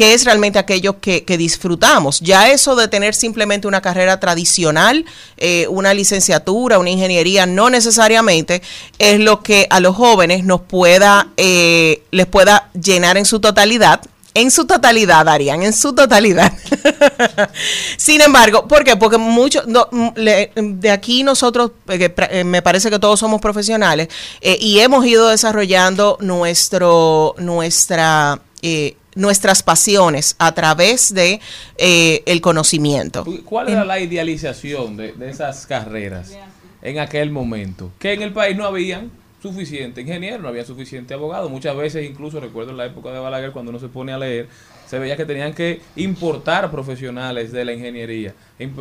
que es realmente aquello que, disfrutamos. Ya eso de tener simplemente una carrera tradicional, eh, una licenciatura, una ingeniería, no necesariamente es lo que a los jóvenes nos pueda, eh, les pueda llenar en su totalidad. En su totalidad, Arián, en su totalidad. [laughs] Sin embargo, ¿por qué? Porque mucho, no, mm, de aquí nosotros, eh, me parece que todos somos profesionales eh, y hemos ido desarrollando nuestro, nuestra, nuestras pasiones a través de eh, el conocimiento. ¿Cuál era la idealización de, de esas carreras en aquel momento? Que en el país no habían suficiente ingeniero, no había suficiente abogado. Muchas veces, incluso recuerdo en la época de Balaguer, cuando uno se pone a leer, se veía que tenían que importar profesionales de la ingeniería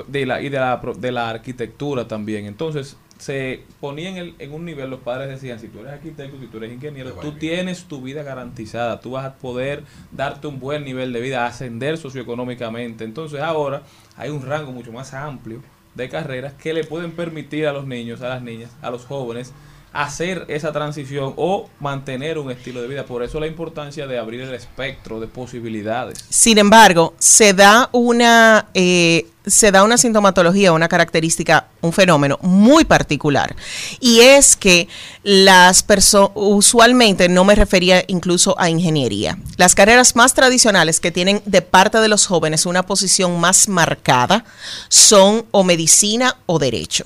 de la, y de la, de la arquitectura también. Entonces, se ponían en, el- en un nivel, los padres decían, si tú eres arquitecto, si tú eres ingeniero, tú tienes tu vida garantizada, tú vas a poder darte un buen nivel de vida, ascender socioeconómicamente. Entonces ahora hay un rango mucho más amplio de carreras que le pueden permitir a los niños, a las niñas, a los jóvenes hacer esa transición o mantener un estilo de vida. Por eso la importancia de abrir el espectro de posibilidades. Sin embargo, se da una eh, se da una sintomatología, una característica, un fenómeno muy particular. Y es que las personas, usualmente no me refería incluso a ingeniería. Las carreras más tradicionales que tienen de parte de los jóvenes una posición más marcada son o medicina o derecho.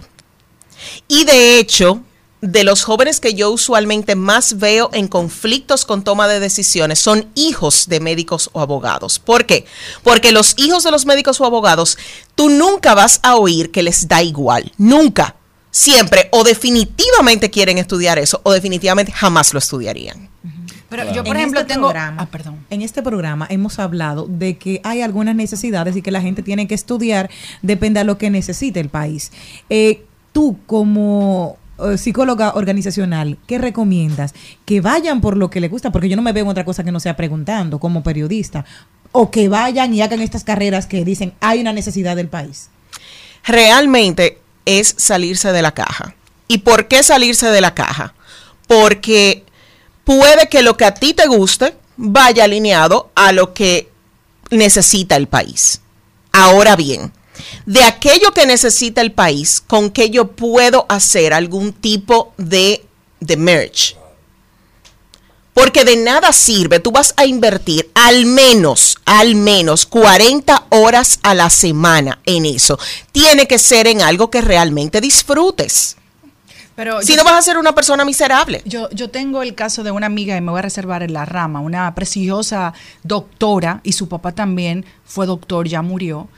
Y de hecho, de los jóvenes que yo usualmente más veo en conflictos con toma de decisiones son hijos de médicos o abogados. ¿Por qué? Porque los hijos de los médicos o abogados, tú nunca vas a oír que les da igual. Nunca. Siempre o definitivamente quieren estudiar eso o definitivamente jamás lo estudiarían. Pero yo, por En ejemplo, este tengo... programa- En este programa hemos hablado de que hay algunas necesidades y que la gente tiene que estudiar, depende a lo que necesite el país. Eh, tú, como psicóloga organizacional, ¿qué recomiendas? Que vayan por lo que les gusta, porque yo no me veo en otra cosa que no sea preguntando como periodista, o que vayan y hagan estas carreras que dicen hay una necesidad del país. realmente es salirse de la caja. ¿Y por qué salirse de la caja? Porque puede que lo que a ti te guste vaya alineado a lo que necesita el país. Ahora bien, de aquello que necesita el país, con que yo puedo hacer algún tipo de, de merge. Porque de nada sirve, tú vas a invertir al menos, al menos 40 horas a la semana en eso. Tiene que ser en algo que realmente disfrutes. Pero si yo- no vas a ser una persona miserable. Yo, yo tengo el caso de una amiga y me voy a reservar en la rama, una prestigiosa doctora y su papá también fue doctor, ya murió.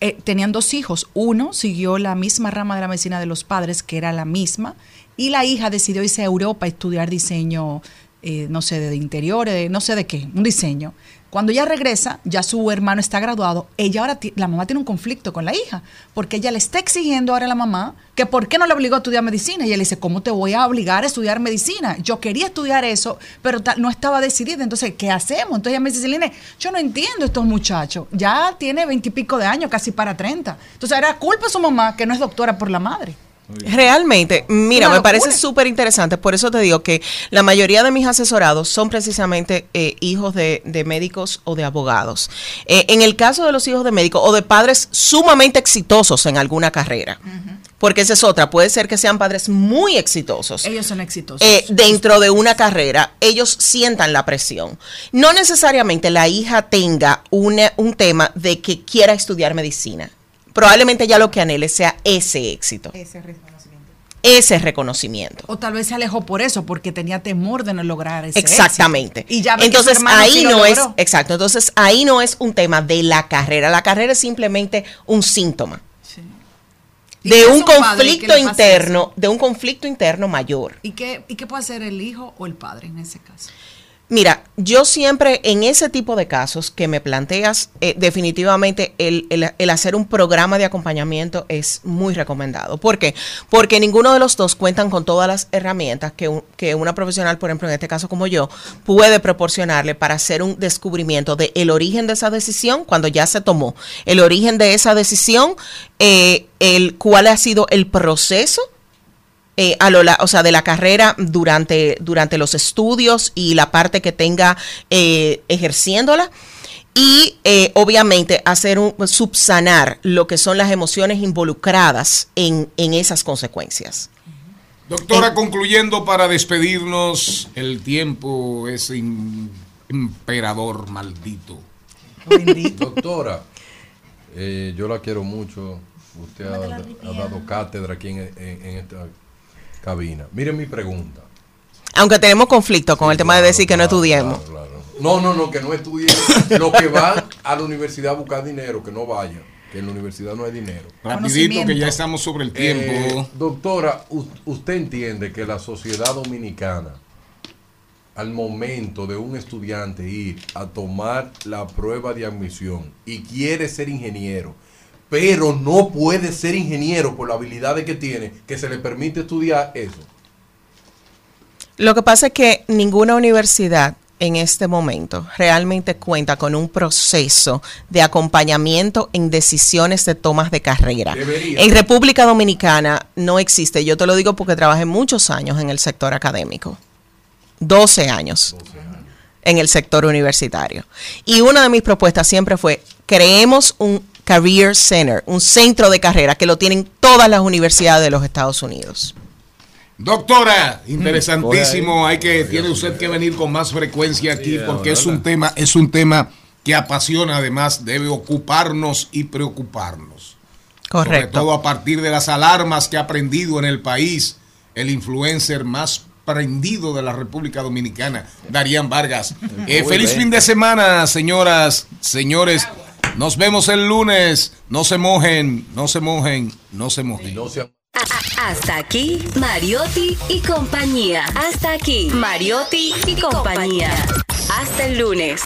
Eh, tenían dos hijos. Uno siguió la misma rama de la medicina de los padres, que era la misma, y la hija decidió irse a Europa a estudiar diseño, eh, no sé, de interiores, no sé de qué, un diseño. Cuando ella regresa, ya su hermano está graduado, ella ahora, la mamá tiene un conflicto con la hija, porque ella le está exigiendo ahora a la mamá que por qué no le obligó a estudiar medicina. Y ella le dice, ¿cómo te voy a obligar a estudiar medicina? Yo quería estudiar eso, pero no estaba decidida. Entonces, ¿qué hacemos? Entonces ella me dice, Celine, yo no entiendo estos muchachos. Ya tiene veintipico de años, casi para treinta. Entonces, era culpa de su mamá que no es doctora por la madre. Realmente, mira, me parece súper interesante. Por eso te digo que la mayoría de mis asesorados son precisamente eh, hijos de, de médicos o de abogados. Eh, en el caso de los hijos de médicos o de padres sumamente exitosos en alguna carrera, porque esa es otra, puede ser que sean padres muy exitosos. Ellos son exitosos. eh, dentro de una carrera, ellos sientan la presión. No necesariamente la hija tenga una- un tema de que quiera estudiar medicina. Probablemente ya lo que anhele sea ese éxito, ese reconocimiento. O tal vez se alejó por eso, porque tenía temor de no lograr ese Exactamente. éxito. Y ya entonces ahí sí no es, exacto, entonces ahí no es un tema de la carrera, la carrera es simplemente un síntoma ¿Y de un conflicto interno, de un conflicto interno mayor. ¿Y qué, ¿Y qué puede hacer el hijo o el padre en ese caso? Mira, yo siempre en ese tipo de casos que me planteas, eh, definitivamente el, el- hacer un programa de acompañamiento es muy recomendado. ¿Por qué? Porque ninguno de los dos cuentan con todas las herramientas que, que una profesional, por ejemplo, en este caso como yo, puede proporcionarle para hacer un descubrimiento de el origen de esa decisión cuando ya se tomó, el origen de esa decisión, eh, el cuál ha sido el proceso eh, a lo la- o sea, de la carrera durante, durante los estudios y la parte que tenga eh, ejerciéndola. y eh, obviamente hacer un subsanar lo que son las emociones involucradas en, en esas consecuencias. Doctora, concluyendo para despedirnos, el tiempo es im- emperador maldito. Doctora, eh, yo la quiero mucho. Usted ha, ha dado cátedra aquí en, en- en esta cabina. Miren mi pregunta. Aunque tenemos conflicto con el tema de decir que no estudiemos. No, no, no, que no estudien. Los que van a la universidad a buscar dinero, que no vayan. Que en la universidad no hay dinero. Rapidito, que ya estamos sobre el tiempo. Eh, doctora, usted entiende que la sociedad dominicana, al momento de un estudiante ir a tomar la prueba de admisión y quiere ser ingeniero, pero no puede ser ingeniero por las habilidades que tiene, que se le permite estudiar eso. Lo que pasa es que ninguna universidad en este momento realmente cuenta con un proceso de acompañamiento en decisiones de tomas de carrera. Debería. En República Dominicana no existe, yo te lo digo porque trabajé muchos años en el sector académico, 12 años en el sector universitario. Y una de mis propuestas siempre fue, creemos un Career Center, un centro de carrera que lo tienen todas las universidades de los Estados Unidos. Doctora, interesantísimo. Hay que, tiene usted que venir con más frecuencia aquí porque es un tema, es un tema que apasiona, además debe ocuparnos y preocuparnos. Sobre Correcto. todo a partir de las alarmas que ha aprendido en el país el influencer más prendido de la República Dominicana, Darían Vargas. Eh, feliz bien. fin de semana, señoras, señores. Nos vemos el lunes. No se mojen, no se mojen, no se mojen. Hasta aquí, Mariotti y compañía. Hasta aquí, Mariotti y compañía. Hasta el lunes.